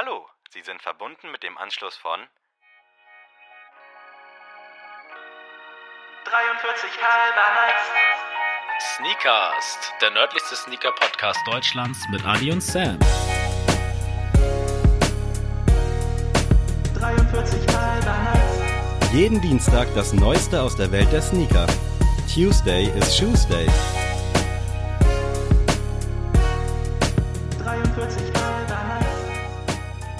Hallo, Sie sind verbunden mit dem Anschluss von 43 halber Nights. Sneakers, der nördlichste Sneaker-Podcast Deutschlands mit Adi und Sam. 43 halber Nights. jeden Dienstag das Neueste aus der Welt der Sneaker. Tuesday is Shoes Day.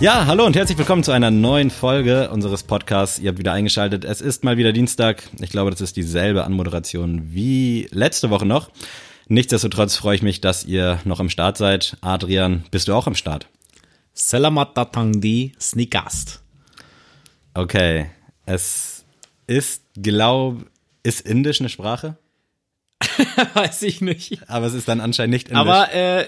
Ja, hallo und herzlich willkommen zu einer neuen Folge unseres Podcasts. Ihr habt wieder eingeschaltet. Es ist mal wieder Dienstag. Ich glaube, das ist dieselbe Anmoderation wie letzte Woche noch. Nichtsdestotrotz freue ich mich, dass ihr noch am Start seid. Adrian, bist du auch am Start? Selamat datang di Sneakast. Okay. Es ist, glaub, ist Indisch eine Sprache? Weiß ich nicht. Aber es ist dann anscheinend nicht Indisch. Aber äh,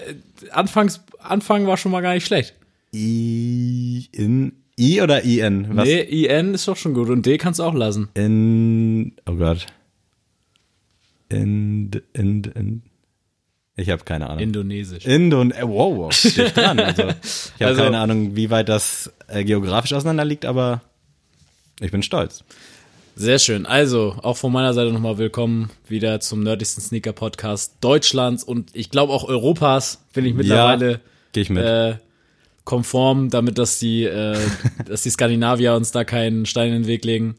anfangs, Anfang war schon mal gar nicht schlecht. I, in, I oder IN? Was? Nee, IN ist doch schon gut und D kannst du auch lassen. In, oh Gott. In, in, in. Ich habe keine Ahnung. Indonesisch. Indon, äh, wow, wow, steht dran. Also, ich habe Also- keine Ahnung, wie weit das äh, geografisch auseinander liegt, aber ich bin stolz. Sehr schön. Also, auch von meiner Seite nochmal willkommen wieder zum nördlichsten Sneaker-Podcast Deutschlands und ich glaube auch Europas bin ich mittlerweile Gehe ich mit. äh, konform, damit dass die, äh, dass die Skandinavier uns da keinen Stein in den Weg legen.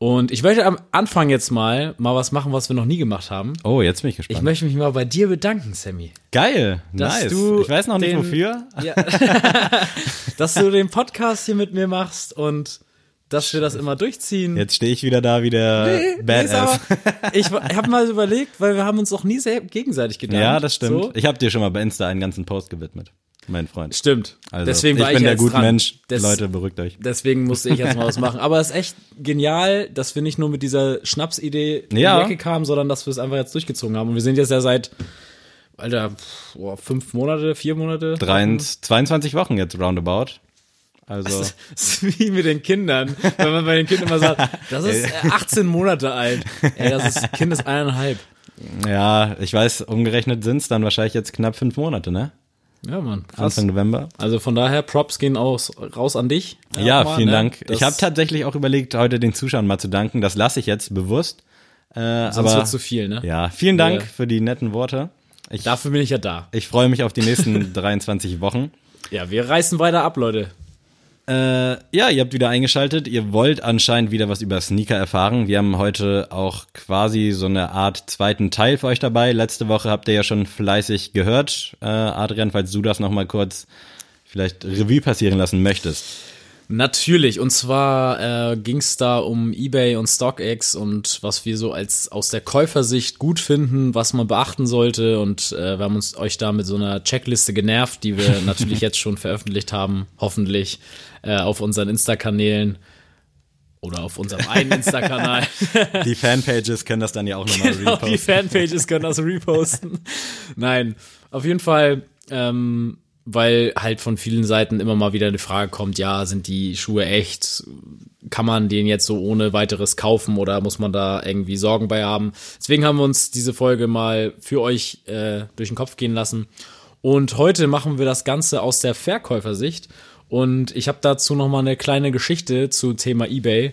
Und ich möchte am Anfang jetzt mal mal was machen, was wir noch nie gemacht haben. oh, jetzt bin ich Ich gespannt. möchte mich mal bei dir bedanken, Sammy. Geil, dass nice. du ich weiß noch nicht den- wofür. Ja. dass du den Podcast hier mit mir machst und dass wir das immer durchziehen. Jetzt stehe ich wieder da wie der Nee, Badass. aber, ich habe mal überlegt, weil wir haben uns auch nie sehr gegenseitig gedankt. ja, das stimmt. So. Ich habe dir schon mal bei Insta einen ganzen Post gewidmet, mein Freund. Stimmt. Also, Deswegen ich war bin ich der gute. Mensch. Des- Leute, beruhigt euch. Deswegen musste ich jetzt mal was machen. Aber es ist echt genial, dass wir nicht nur mit dieser Schnapsidee in Ja. die Ecke kamen, sondern dass wir es einfach jetzt durchgezogen haben. Und wir sind jetzt ja seit, Alter, boah, fünf Monate, vier Monate. 23, 22 Wochen jetzt roundabout. Also, Das ist wie mit den Kindern, wenn man bei den Kindern immer sagt, das ist äh, 18 Monate alt. Ey, das ist, Kind ist eineinhalb. ja, ich weiß, umgerechnet sind's dann wahrscheinlich jetzt knapp fünf Monate, ne? Ja, Mann, krass. Anfang November. Also von daher, Props gehen aus, raus an dich. Ja, nochmal, vielen ne? Dank. Das- ich habe tatsächlich auch überlegt, heute den Zuschauern mal zu danken. Das lasse ich jetzt bewusst. Äh, Sonst aber wird zu viel, ne? ja, vielen Dank Ja. für die netten Worte. Ich, Dafür bin ich ja da. ich freue mich auf die nächsten 23 Wochen. Ja, wir reißen weiter ab, Leute. Äh, ja, ihr habt wieder eingeschaltet. Ihr wollt anscheinend wieder was über Sneaker erfahren. Wir haben heute auch quasi so eine Art zweiten Teil für euch dabei. Letzte Woche habt ihr ja schon fleißig gehört. Äh, Adrian, falls du das nochmal kurz vielleicht Revue passieren lassen möchtest. Natürlich, und zwar äh, ging es da um eBay und StockX und was wir so als aus der Käufersicht gut finden, was man beachten sollte. Und äh, wir haben uns euch da mit so einer Checkliste genervt, die wir natürlich jetzt schon veröffentlicht haben, hoffentlich äh, auf unseren Insta-Kanälen oder auf unserem einen Insta-Kanal. Die Fanpages können das dann ja auch nochmal Genau, die reposten. Fanpages können das reposten. Nein, auf jeden Fall, ähm, weil halt von vielen Seiten immer mal wieder eine Frage kommt, ja, sind die Schuhe echt? Kann man den jetzt so ohne weiteres kaufen oder muss man da irgendwie Sorgen bei haben? Deswegen haben wir uns diese Folge mal für euch äh, durch den Kopf gehen lassen. Und heute machen wir das Ganze aus der Verkäufersicht. Und ich habe dazu noch mal eine kleine Geschichte zu Thema eBay.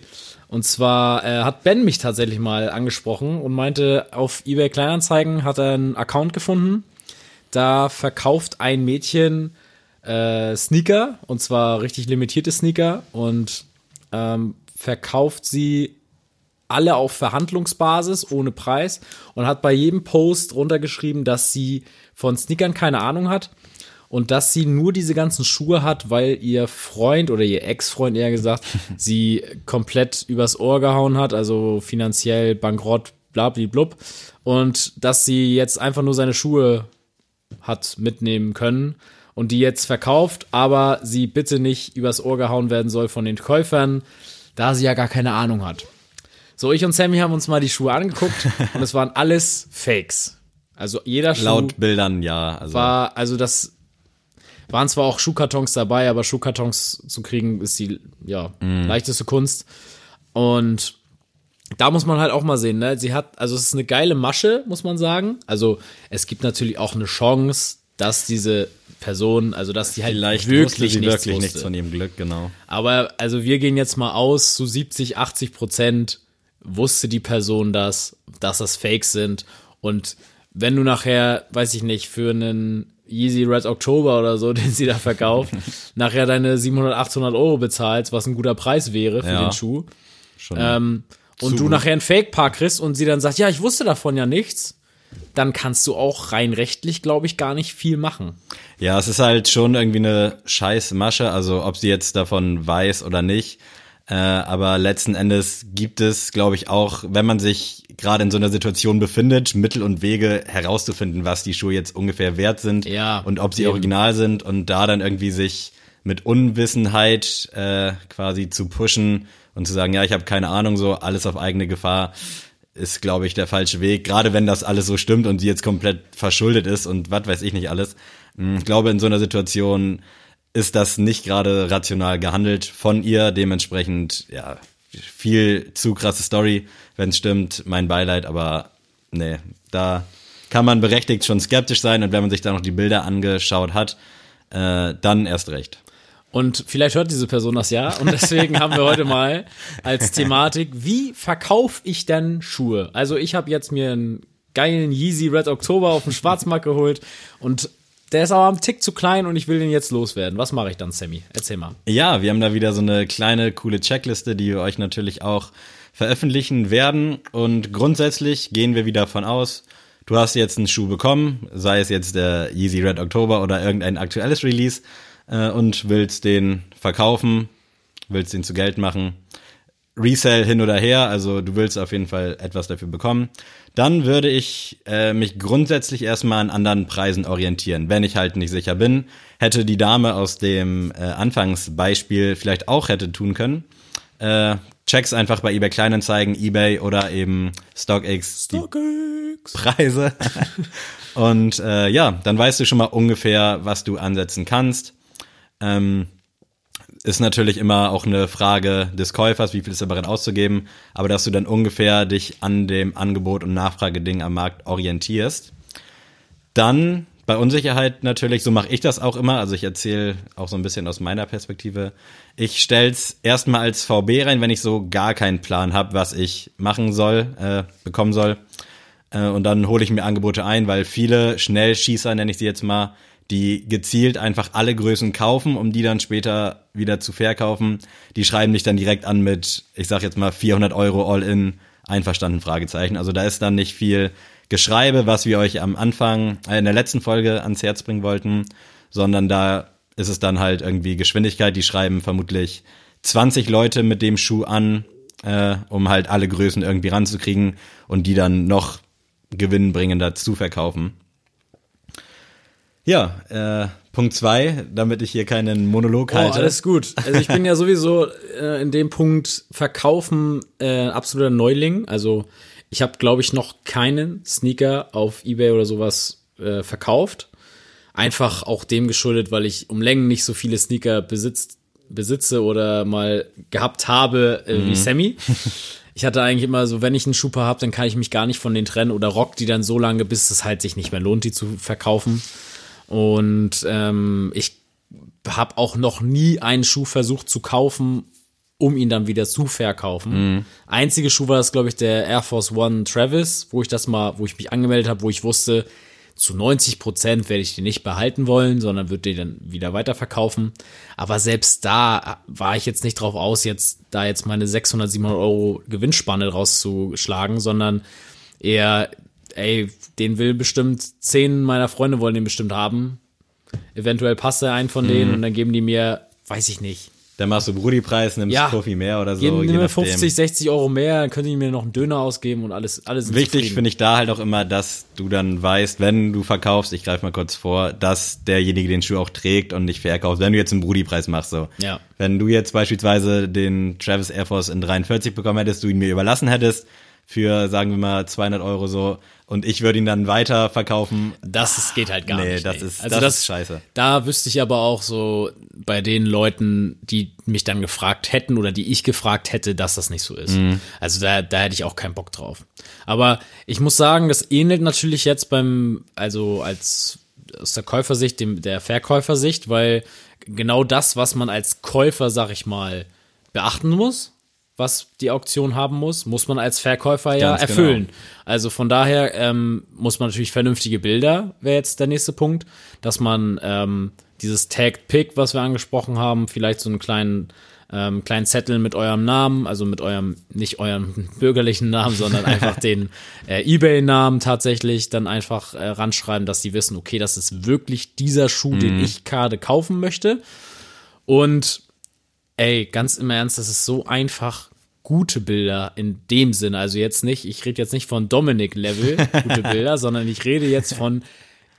Und zwar äh, hat Ben mich tatsächlich mal angesprochen und meinte, auf eBay Kleinanzeigen hat er einen Account gefunden. Da verkauft ein Mädchen äh, Sneaker und zwar richtig limitierte Sneaker und ähm, verkauft sie alle auf Verhandlungsbasis ohne Preis und hat bei jedem Post runtergeschrieben, dass sie von Sneakern keine Ahnung hat und dass sie nur diese ganzen Schuhe hat, weil ihr Freund oder ihr Ex-Freund eher gesagt, sie komplett übers Ohr gehauen hat, also finanziell bankrott, blablablub und dass sie jetzt einfach nur seine Schuhe hat mitnehmen können und die jetzt verkauft, aber sie bitte nicht übers Ohr gehauen werden soll von den Käufern, da sie ja gar keine Ahnung hat. So, ich und Sammy haben uns mal die Schuhe angeguckt und es waren alles Fakes. Also jeder Schuh Laut Bildern, ja. Also, war, also das waren zwar auch Schuhkartons dabei, aber Schuhkartons zu kriegen ist die ja leichteste Kunst. Und da muss man halt auch mal sehen, ne? Sie hat, also es ist eine geile Masche, muss man sagen. Also es gibt natürlich auch eine Chance, dass diese Person, also dass die halt Vielleicht wirklich sie nichts wirklich nichts von ihrem Glück, genau. Aber also wir gehen jetzt mal aus, zu 70, 80 Prozent wusste die Person das, dass das Fakes sind. Und wenn du nachher, weiß ich nicht, für einen Yeezy Red October oder so, den sie da verkauft, nachher deine 700, 800 Euro bezahlst, was ein guter Preis wäre für Ja. den Schuh, Schon ähm, und Zu du gut. nachher ein Fake-Paar kriegst und sie dann sagt, ja, ich wusste davon ja nichts, dann kannst du auch rein rechtlich, glaube ich, gar nicht viel machen. Ja, es ist halt schon irgendwie eine scheiß Masche, also ob sie jetzt davon weiß oder nicht. Äh, aber letzten Endes gibt es, glaube ich, auch, wenn man sich gerade in so einer Situation befindet, Mittel und Wege herauszufinden, was die Schuhe jetzt ungefähr wert sind Ja, und ob sie eben. original sind und da dann irgendwie sich mit Unwissenheit äh, quasi zu pushen und zu sagen, ja, ich habe keine Ahnung, so alles auf eigene Gefahr ist, glaube ich, der falsche Weg. Gerade wenn das alles so stimmt und sie jetzt komplett verschuldet ist und was weiß ich nicht alles. Hm, Ich glaube, in so einer Situation ist das nicht gerade rational gehandelt von ihr. Dementsprechend, ja, viel zu krasse Story, wenn es stimmt. Mein Beileid, aber nee, da kann man berechtigt schon skeptisch sein und wenn man sich da noch die Bilder angeschaut hat, äh, dann erst recht. Und vielleicht hört diese Person das ja. Und deswegen haben wir heute mal als Thematik, wie verkaufe ich denn Schuhe? Also ich habe jetzt mir einen geilen Yeezy Red October auf dem Schwarzmarkt geholt und der ist aber am Tick zu klein und ich will den jetzt loswerden. Was mache ich dann, Sammy? Erzähl mal. Ja, wir haben da wieder so eine kleine, coole Checkliste, die wir euch natürlich auch veröffentlichen werden. Und grundsätzlich gehen wir wieder davon aus, du hast jetzt einen Schuh bekommen, sei es jetzt der Yeezy Red October oder irgendein aktuelles Release, äh, und willst den verkaufen, willst den zu Geld machen. Resell hin oder her, also du willst auf jeden Fall etwas dafür bekommen, dann würde ich äh, mich grundsätzlich erstmal an anderen Preisen orientieren, wenn ich halt nicht sicher bin. Hätte die Dame aus dem äh, Anfangsbeispiel vielleicht auch hätte tun können. Äh, checks einfach bei eBay Kleinanzeigen, eBay oder eben StockX die Preise. Und äh, ja, dann weißt du schon mal ungefähr, was du ansetzen kannst. Ähm, ist natürlich immer auch eine Frage des Käufers, wie viel ist er bereit auszugeben, aber dass du dann ungefähr dich an dem Angebot und Nachfrageding am Markt orientierst. Dann bei Unsicherheit natürlich, so mache ich das auch immer, also ich erzähle auch so ein bisschen aus meiner Perspektive. Ich stell's erstmal als VB rein, wenn ich so gar keinen Plan habe, was ich machen soll, äh, bekommen soll. Äh, und dann hole ich mir Angebote ein, weil viele Schnellschießer, nenne ich sie jetzt mal, die gezielt einfach alle Größen kaufen, um die dann später wieder zu verkaufen. Die schreiben dich dann direkt an mit, ich sag jetzt mal 400 Euro All-in, einverstanden, Fragezeichen. Also da ist dann nicht viel Geschreibe, was wir euch am Anfang, äh, in der letzten Folge ans Herz bringen wollten, sondern da ist es dann halt irgendwie Geschwindigkeit. Die schreiben vermutlich 20 Leute mit dem Schuh an, äh, um halt alle Größen irgendwie ranzukriegen und die dann noch gewinnbringender zu verkaufen. Ja, äh, Punkt zwei, damit ich hier keinen Monolog Oh, halte. alles gut. Also ich bin ja sowieso äh, in dem Punkt Verkaufen äh, absoluter Neuling. Also ich habe, glaube ich, noch keinen Sneaker auf Ebay oder sowas äh, verkauft. Einfach auch dem geschuldet, weil ich um Längen nicht so viele Sneaker besitzt, besitze oder mal gehabt habe äh, wie Sammy. Ich hatte eigentlich immer so, wenn ich einen Schuhpaar habe, dann kann ich mich gar nicht von denen trennen oder rock die dann so lange, bis es halt sich nicht mehr lohnt, die zu verkaufen. Und ähm, ich habe auch noch nie einen Schuh versucht zu kaufen, um ihn dann wieder zu verkaufen. Einzige Schuh war das, glaube ich, der Air Force One Travis, wo ich das mal, wo ich mich angemeldet habe, wo ich wusste, zu 90 Prozent werde ich den nicht behalten wollen, sondern würde den dann wieder weiterverkaufen. Aber selbst da war ich jetzt nicht drauf aus, jetzt da jetzt meine 600, 700 Euro Gewinnspanne rauszuschlagen, sondern eher, ey, den will bestimmt zehn meiner Freunde wollen den bestimmt haben. Eventuell passt er ein von denen und dann geben die mir, weiß ich nicht, Dann machst du Brudi-Preis, nimmst Ja. Profi mehr oder so. geben je mir nachdem. 50, 60 Euro mehr, dann können die mir noch einen Döner ausgeben und alles, alles Wichtig finde ich da halt auch immer, dass du dann weißt, wenn du verkaufst, ich greife mal kurz vor, dass derjenige den Schuh auch trägt und nicht verkauft. Wenn du jetzt einen Brudi-Preis machst, so. Ja. Wenn du jetzt beispielsweise den Travis Air Force in 43 bekommen hättest, du ihn mir überlassen hättest, für, sagen wir mal, 200 Euro so, und ich würde ihn dann weiter verkaufen. Das ist, geht halt gar Nee, nicht. das ist- das ist scheiße. Da wüsste ich aber auch so bei den Leuten, die mich dann gefragt hätten oder die ich gefragt hätte, dass das nicht so ist. Mhm. Also da, da hätte ich auch keinen Bock drauf. Aber ich muss sagen, das ähnelt natürlich jetzt beim, also als aus der Käufersicht, dem, der Verkäufersicht, weil genau das, was man als Käufer, sag ich mal, beachten muss, was die Auktion haben muss, muss man als Verkäufer ja Ganz genau. erfüllen. Also von daher ähm, muss man natürlich vernünftige Bilder, wäre jetzt der nächste Punkt, dass man ähm, dieses Tagged Pick, was wir angesprochen haben, vielleicht so einen kleinen ähm, kleinen Zettel mit eurem Namen, also mit eurem, nicht eurem bürgerlichen Namen, sondern einfach den äh, Ebay-Namen tatsächlich dann einfach äh, ranschreiben, dass sie wissen, okay, das ist wirklich dieser Schuh, den ich gerade kaufen möchte. Und ey, ganz im Ernst, das ist so einfach gute Bilder in dem Sinne. Also jetzt nicht, ich rede jetzt nicht von Dominik-Level gute Bilder, sondern ich rede jetzt von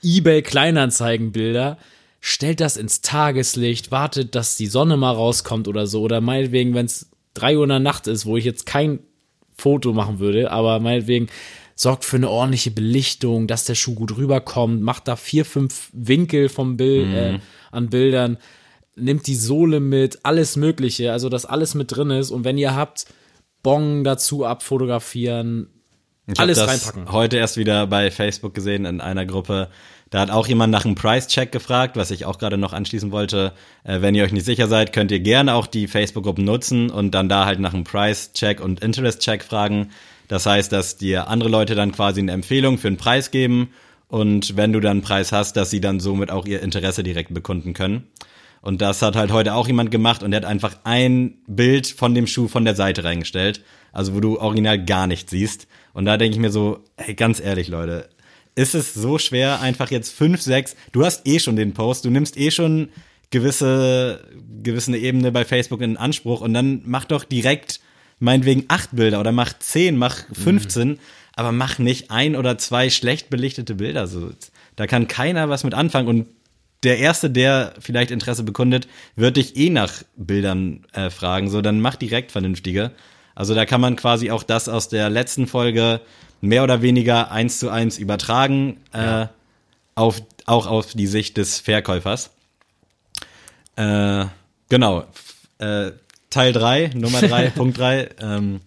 eBay Kleinanzeigen-Bilder. Stellt das ins Tageslicht, wartet, dass die Sonne mal rauskommt oder so. Oder meinetwegen, wenn es drei Uhr in der Nacht ist, wo ich jetzt kein Foto machen würde, aber meinetwegen sorgt für eine ordentliche Belichtung, dass der Schuh gut rüberkommt, macht da vier, fünf Winkel vom Bild äh, an Bildern, nimmt die Sohle mit, alles Mögliche, also dass alles mit drin ist. Und wenn ihr habt, Bong dazu abfotografieren, Ich alles das reinpacken. heute erst wieder bei Facebook gesehen in einer Gruppe. Da hat auch jemand nach einem Price-Check gefragt, was ich auch gerade noch anschließen wollte. Äh, wenn ihr euch nicht sicher seid, könnt ihr gerne auch die Facebook-Gruppen nutzen und dann da halt nach einem Price-Check und Interest-Check fragen. Das heißt, dass dir andere Leute dann quasi eine Empfehlung für einen Preis geben und wenn du dann einen Preis hast, dass sie dann somit auch ihr Interesse direkt bekunden können. Und das hat halt heute auch jemand gemacht und der hat einfach ein Bild von dem Schuh von der Seite reingestellt. Also wo du original gar nichts siehst. Und da denke ich mir so, hey, ganz ehrlich, Leute, ist es so schwer, einfach jetzt fünf, sechs, du hast eh schon den Post, du nimmst eh schon gewisse, gewisse Ebene bei Facebook in Anspruch und dann mach doch direkt meinetwegen acht Bilder oder mach zehn, mach 15, aber mach nicht ein oder zwei schlecht belichtete Bilder. So, da kann keiner was mit anfangen und der Erste, der vielleicht Interesse bekundet, wird dich eh nach Bildern äh, fragen. So, dann mach direkt vernünftige. Also da kann man quasi auch das aus der letzten Folge mehr oder weniger eins zu eins übertragen, äh, auf, auch auf die Sicht des Verkäufers. Äh, genau. Äh, Teil 3, Nummer 3, Punkt 3. Ähm,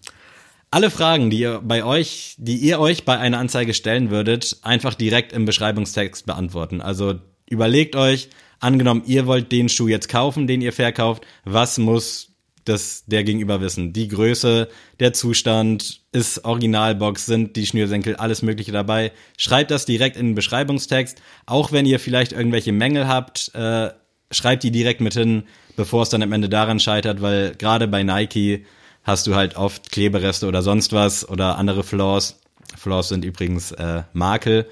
alle Fragen, die ihr bei euch, die ihr euch bei einer Anzeige stellen würdet, einfach direkt im Beschreibungstext beantworten. Also überlegt euch, angenommen, ihr wollt den Schuh jetzt kaufen, den ihr verkauft, was muss das der Gegenüber wissen? Die Größe, der Zustand, ist Originalbox, sind die Schnürsenkel, alles Mögliche dabei. Schreibt das direkt in den Beschreibungstext. Auch wenn ihr vielleicht irgendwelche Mängel habt, äh, schreibt die direkt mit hin, bevor es dann am Ende daran scheitert, weil gerade bei Nike hast du halt oft Klebereste oder sonst was oder andere Flaws. Flaws sind übrigens äh, Makel.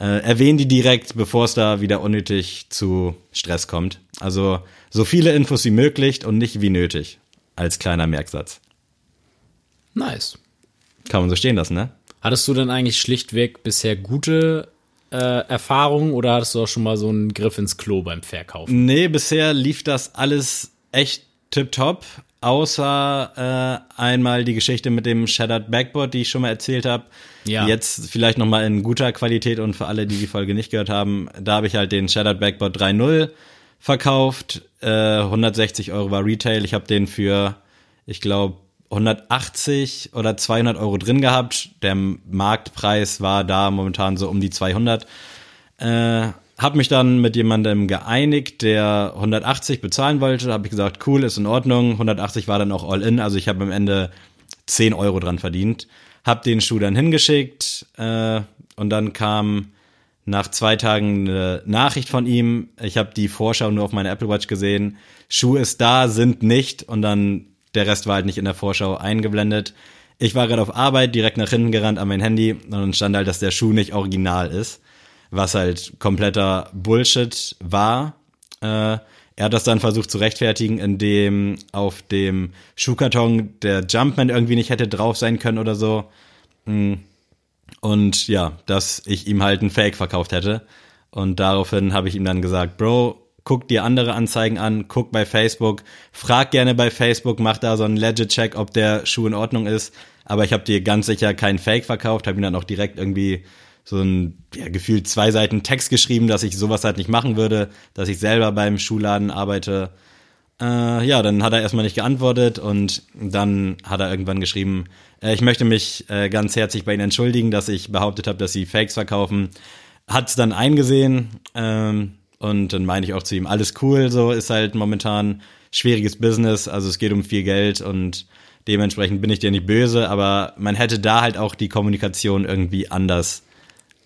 Äh, erwähnen die direkt, bevor es da wieder unnötig zu Stress kommt. Also so viele Infos wie möglich und nicht wie nötig. Als kleiner Merksatz. Nice. Kann man so stehen lassen, ne? Hattest du denn eigentlich schlichtweg bisher gute äh, Erfahrungen oder hattest du auch schon mal so einen Griff ins Klo beim Verkaufen? Nee, bisher lief das alles echt tipptopp. Außer äh, einmal die Geschichte mit dem Shattered Backboard, die ich schon mal erzählt habe. Ja. Jetzt vielleicht noch mal in guter Qualität und für alle, die die Folge nicht gehört haben, da habe ich halt den Shattered Backboard 3.0 verkauft. Äh, 160 Euro war Retail. Ich habe den für, ich glaube, 180 oder 200 Euro drin gehabt. Der Marktpreis war da momentan so um die 200. Äh, hab mich dann mit jemandem geeinigt, der 180 bezahlen wollte. Habe ich gesagt, cool, ist in Ordnung. 180 war dann auch all in. Also ich habe am Ende 10 Euro dran verdient. Hab den Schuh dann hingeschickt äh, und dann kam nach zwei Tagen eine Nachricht von ihm. Ich habe die Vorschau nur auf meiner Apple Watch gesehen. Schuh ist da, sind nicht. Und dann der Rest war halt nicht in der Vorschau eingeblendet. Ich war gerade auf Arbeit, direkt nach hinten gerannt an mein Handy und dann stand halt, dass der Schuh nicht original ist. Was halt kompletter Bullshit war. Äh, er hat das dann versucht zu rechtfertigen, indem auf dem Schuhkarton der Jumpman irgendwie nicht hätte drauf sein können oder so. Und ja, dass ich ihm halt ein Fake verkauft hätte. Und daraufhin habe ich ihm dann gesagt, Bro, guck dir andere Anzeigen an, guck bei Facebook, frag gerne bei Facebook, mach da so einen Legit-Check, ob der Schuh in Ordnung ist. Aber ich habe dir ganz sicher keinen Fake verkauft, habe ihm dann auch direkt irgendwie so ein ja, gefühlt zwei Seiten Text geschrieben, dass ich sowas halt nicht machen würde, dass ich selber beim Schuhladen arbeite. Äh, ja, dann hat er erstmal nicht geantwortet und dann hat er irgendwann geschrieben, äh, ich möchte mich äh, ganz herzlich bei Ihnen entschuldigen, dass ich behauptet habe, dass Sie Fakes verkaufen. hat's dann eingesehen ähm, und dann meine ich auch zu ihm, alles cool, so ist halt momentan schwieriges Business, also es geht um viel Geld und dementsprechend bin ich dir nicht böse, aber man hätte da halt auch die Kommunikation irgendwie anders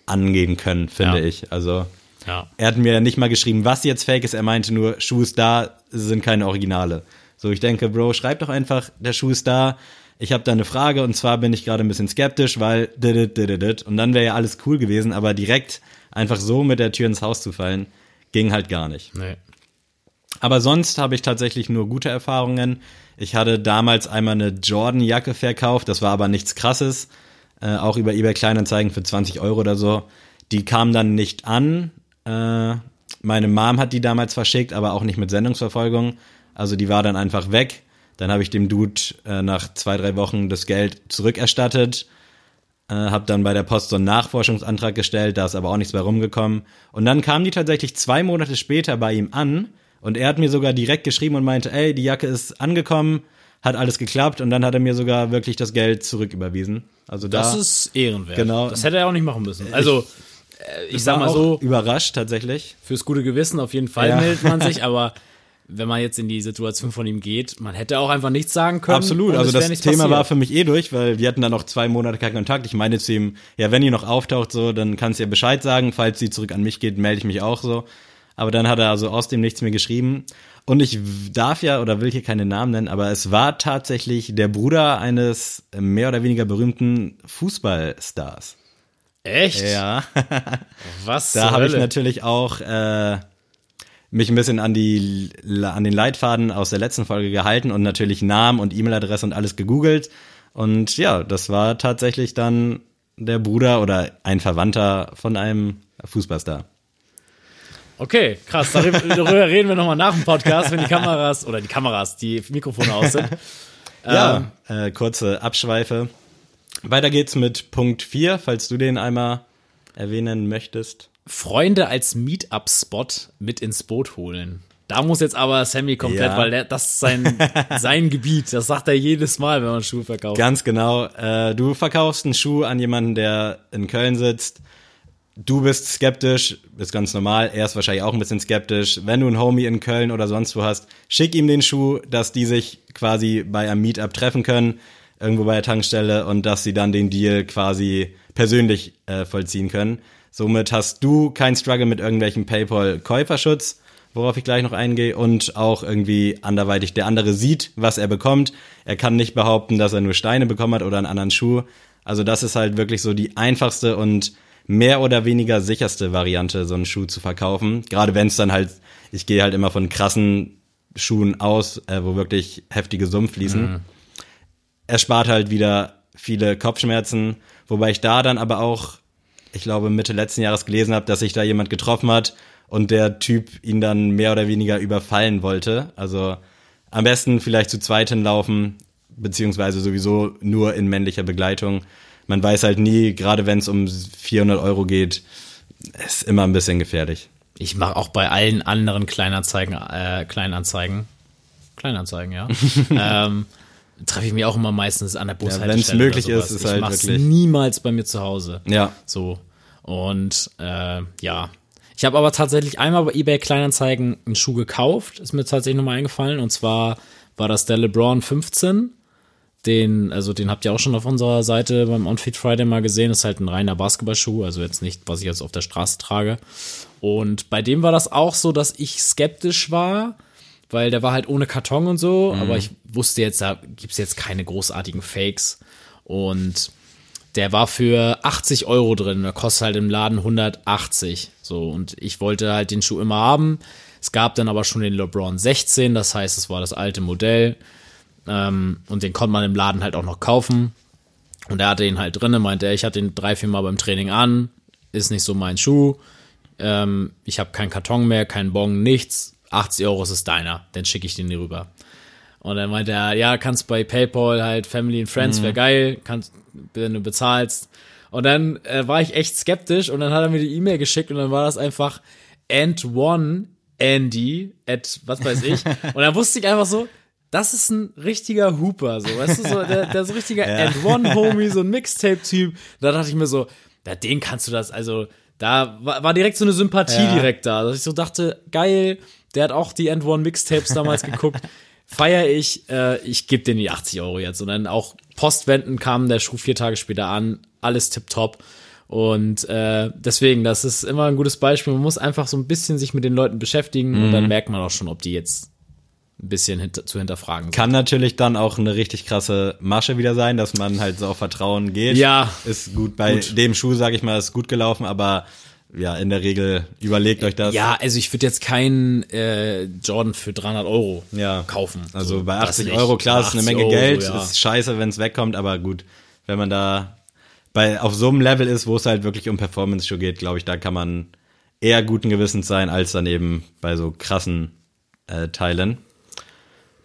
angehen können, finde Ja. ich. Also Ja. er hat mir nicht mal geschrieben, was jetzt fake ist, er meinte nur, Schuh ist da, sind keine Originale. So, ich denke, Bro, schreib doch einfach, der Schuh ist da. Ich habe da eine Frage und zwar bin ich gerade ein bisschen skeptisch, weil didit, didit, didit. und dann wäre ja alles cool gewesen, aber direkt einfach so mit der Tür ins Haus zu fallen, ging halt gar nicht. Nee. Aber sonst habe ich tatsächlich nur gute Erfahrungen. Ich hatte damals einmal eine Jordan-Jacke verkauft, das war aber nichts krasses. Äh, auch über eBay Kleinanzeigen für 20 Euro oder so. Die kam dann nicht an. Äh, meine Mom hat die damals verschickt, aber auch nicht mit Sendungsverfolgung. Also die war dann einfach weg. Dann habe ich dem Dude äh, nach zwei, drei Wochen das Geld zurückerstattet. Äh, habe dann bei der Post so einen Nachforschungsantrag gestellt, da ist aber auch nichts mehr rumgekommen. Und dann kam die tatsächlich zwei Monate später bei ihm an und er hat mir sogar direkt geschrieben und meinte, ey, die Jacke ist angekommen, hat alles geklappt und dann hat er mir sogar wirklich das Geld zurücküberwiesen. Also da Das ist ehrenwert. Genau. Das hätte er auch nicht machen müssen. Also, äh, ich sag war mal so, überrascht tatsächlich. fürs gute Gewissen auf jeden Fall Ja. meldet man sich, aber wenn man jetzt in die Situation von ihm geht, man hätte auch einfach nichts sagen können. Absolut, also das Thema passiert. war für mich eh durch, weil wir hatten dann noch zwei Monate keinen Kontakt. Ich meine zu ihm, ja, wenn ihr noch auftaucht, so, dann kannst du ihr Bescheid sagen. Falls sie zurück an mich geht, melde ich mich auch so. Aber dann hat er also aus dem nichts mehr geschrieben. Und ich darf ja oder will hier keine Namen nennen, aber es war tatsächlich der Bruder eines mehr oder weniger berühmten Fußballstars. Echt? Ja. Was? Da habe ich natürlich auch äh, mich ein bisschen an die an den Leitfaden aus der letzten Folge gehalten und natürlich Namen und E-Mail-Adresse und alles gegoogelt. Und ja, das war tatsächlich dann der Bruder oder ein Verwandter von einem Fußballstar. Okay, krass. Darüber, reden wir nochmal nach dem Podcast, wenn die Kameras oder die Kameras, die Mikrofone aus sind. Ja, äh, kurze Abschweife. Weiter geht's mit Punkt 4, falls du den einmal erwähnen möchtest. Freunde als Meetup-Spot mit ins Boot holen. Da muss jetzt aber Sammy komplett, Ja. weil der, das ist sein, sein Gebiet. Das sagt er jedes Mal, wenn man Schuhe verkauft. Ganz genau. Äh, du verkaufst einen Schuh an jemanden, der in Köln sitzt. Du bist skeptisch, ist ganz normal. Er ist wahrscheinlich auch ein bisschen skeptisch. Wenn du einen Homie in Köln oder sonst wo hast, schick ihm den Schuh, dass die sich quasi bei einem Meetup treffen können, irgendwo bei der Tankstelle und dass sie dann den Deal quasi persönlich äh, vollziehen können. Somit hast du kein Struggle mit irgendwelchen PayPal-Käuferschutz, worauf ich gleich noch eingehe, und auch irgendwie anderweitig der andere sieht, was er bekommt. Er kann nicht behaupten, dass er nur Steine bekommen hat oder einen anderen Schuh. Also das ist halt wirklich so die einfachste und mehr oder weniger sicherste Variante, so einen Schuh zu verkaufen. Gerade wenn es dann halt, ich gehe halt immer von krassen Schuhen aus, äh, wo wirklich heftige Summen fließen. Er spart halt wieder viele Kopfschmerzen, wobei ich da dann aber auch, ich glaube, Mitte letzten Jahres gelesen habe, dass sich da jemand getroffen hat und der Typ ihn dann mehr oder weniger überfallen wollte. Also am besten vielleicht zu zweit hinlaufen, beziehungsweise sowieso nur in männlicher Begleitung. Man weiß halt nie, gerade wenn es um 400 Euro geht, ist immer ein bisschen gefährlich. Ich mache auch bei allen anderen Kleinanzeigen, äh, Kleinanzeigen, Kleinanzeigen, ja, ähm, treffe ich mich auch immer meistens an der Bushaltestelle. wenn's möglich oder sowas. ist, ist ich halt mach's wirklich- niemals bei mir zu Hause. Ja, So. Und äh, ja. Ich habe aber tatsächlich einmal bei eBay Kleinanzeigen einen Schuh gekauft, ist mir tatsächlich nochmal eingefallen. Und zwar war das der LeBron 15. Den, also den habt ihr auch schon auf unserer Seite beim Onfit Friday mal gesehen. Das ist halt ein reiner Basketballschuh, also jetzt nicht, was ich jetzt auf der Straße trage. Und bei dem war das auch so, dass ich skeptisch war, weil der war halt ohne Karton und so, aber ich wusste jetzt, da gibt's jetzt keine großartigen Fakes. Und der war für 80 Euro drin, der kostet halt im Laden 180. So, und ich wollte halt den Schuh immer haben. Es gab dann aber schon den LeBron 16, das heißt, es war das alte Modell. Ähm, und den konnte man im Laden halt auch noch kaufen. Und er hatte ihn halt drin, meinte er, ich hatte ihn drei, vier Mal beim Training an, ist nicht so mein Schuh. Ähm, ich habe keinen Karton mehr, keinen Bon, nichts. 80 Euro ist es deiner, dann schicke ich den dir rüber. Und dann meinte er, ja, kannst bei PayPal halt Family and Friends, wäre geil, kannst, wenn du bezahlst. Und dann äh, war ich echt skeptisch und dann hat er mir die E-Mail geschickt und dann war das einfach and one Andy at was weiß ich. Und dann wusste ich einfach so, das ist ein richtiger Hooper, so, weißt du, so, der, der so richtiger and one Homie, so ein Mixtape-Typ. Da dachte ich mir so, ja, den kannst du das, also, Da war, war direkt so eine Sympathie Ja. direkt da, dass ich so dachte, geil, der hat auch die End One Mixtapes damals geguckt. Feier ich, äh, ich gebe den die 80 Euro jetzt. Und dann auch Postwenden kam der Schuh vier Tage später an, alles tipptopp. Und äh, deswegen, das ist immer ein gutes Beispiel. Man muss einfach so ein bisschen sich mit den Leuten beschäftigen und Mhm. dann merkt man auch schon, ob die jetzt ein bisschen hinter, zu hinterfragen. Kann natürlich dann auch eine richtig krasse Masche wieder sein, dass man halt so auf Vertrauen geht. Ja. Ist gut. Bei Gut. dem Schuh, sage ich mal, ist gut gelaufen, aber ja, in der Regel überlegt euch das. Ja, also ich würde jetzt keinen äh, Jordan für 300 Euro Ja. kaufen. Also So, bei das 80 nicht. Euro, klar, ist eine 80 Menge Euro, Geld, ja. ist scheiße, wenn es wegkommt, aber gut, wenn man da bei auf so einem Level ist, wo es halt wirklich um Performance-Show geht, glaube ich, da kann man eher guten Gewissens sein, als dann eben bei so krassen äh, Teilen.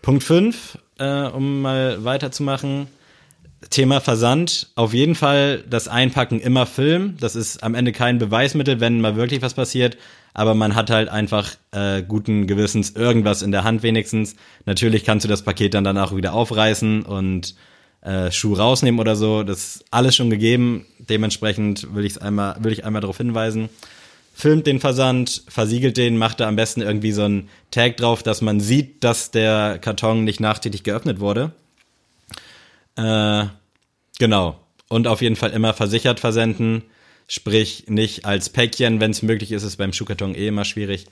Punkt 5, äh, um mal weiterzumachen. Thema Versand. Auf jeden Fall das Einpacken immer Film. Das ist am Ende kein Beweismittel, wenn mal wirklich was passiert. Aber man hat halt einfach äh, guten Gewissens irgendwas in der Hand wenigstens. Natürlich kannst du das Paket dann danach wieder aufreißen und äh, Schuh rausnehmen oder so. Das ist alles schon gegeben. Dementsprechend will ich einmal, will ich einmal darauf hinweisen. Filmt den Versand, versiegelt den, macht da am besten irgendwie so ein Tag drauf, dass man sieht, dass der Karton nicht nachträglich geöffnet wurde. Äh, genau. Und auf jeden Fall immer versichert versenden. Sprich, nicht als Päckchen, wenn es möglich ist, ist beim Schuhkarton eh immer schwierig.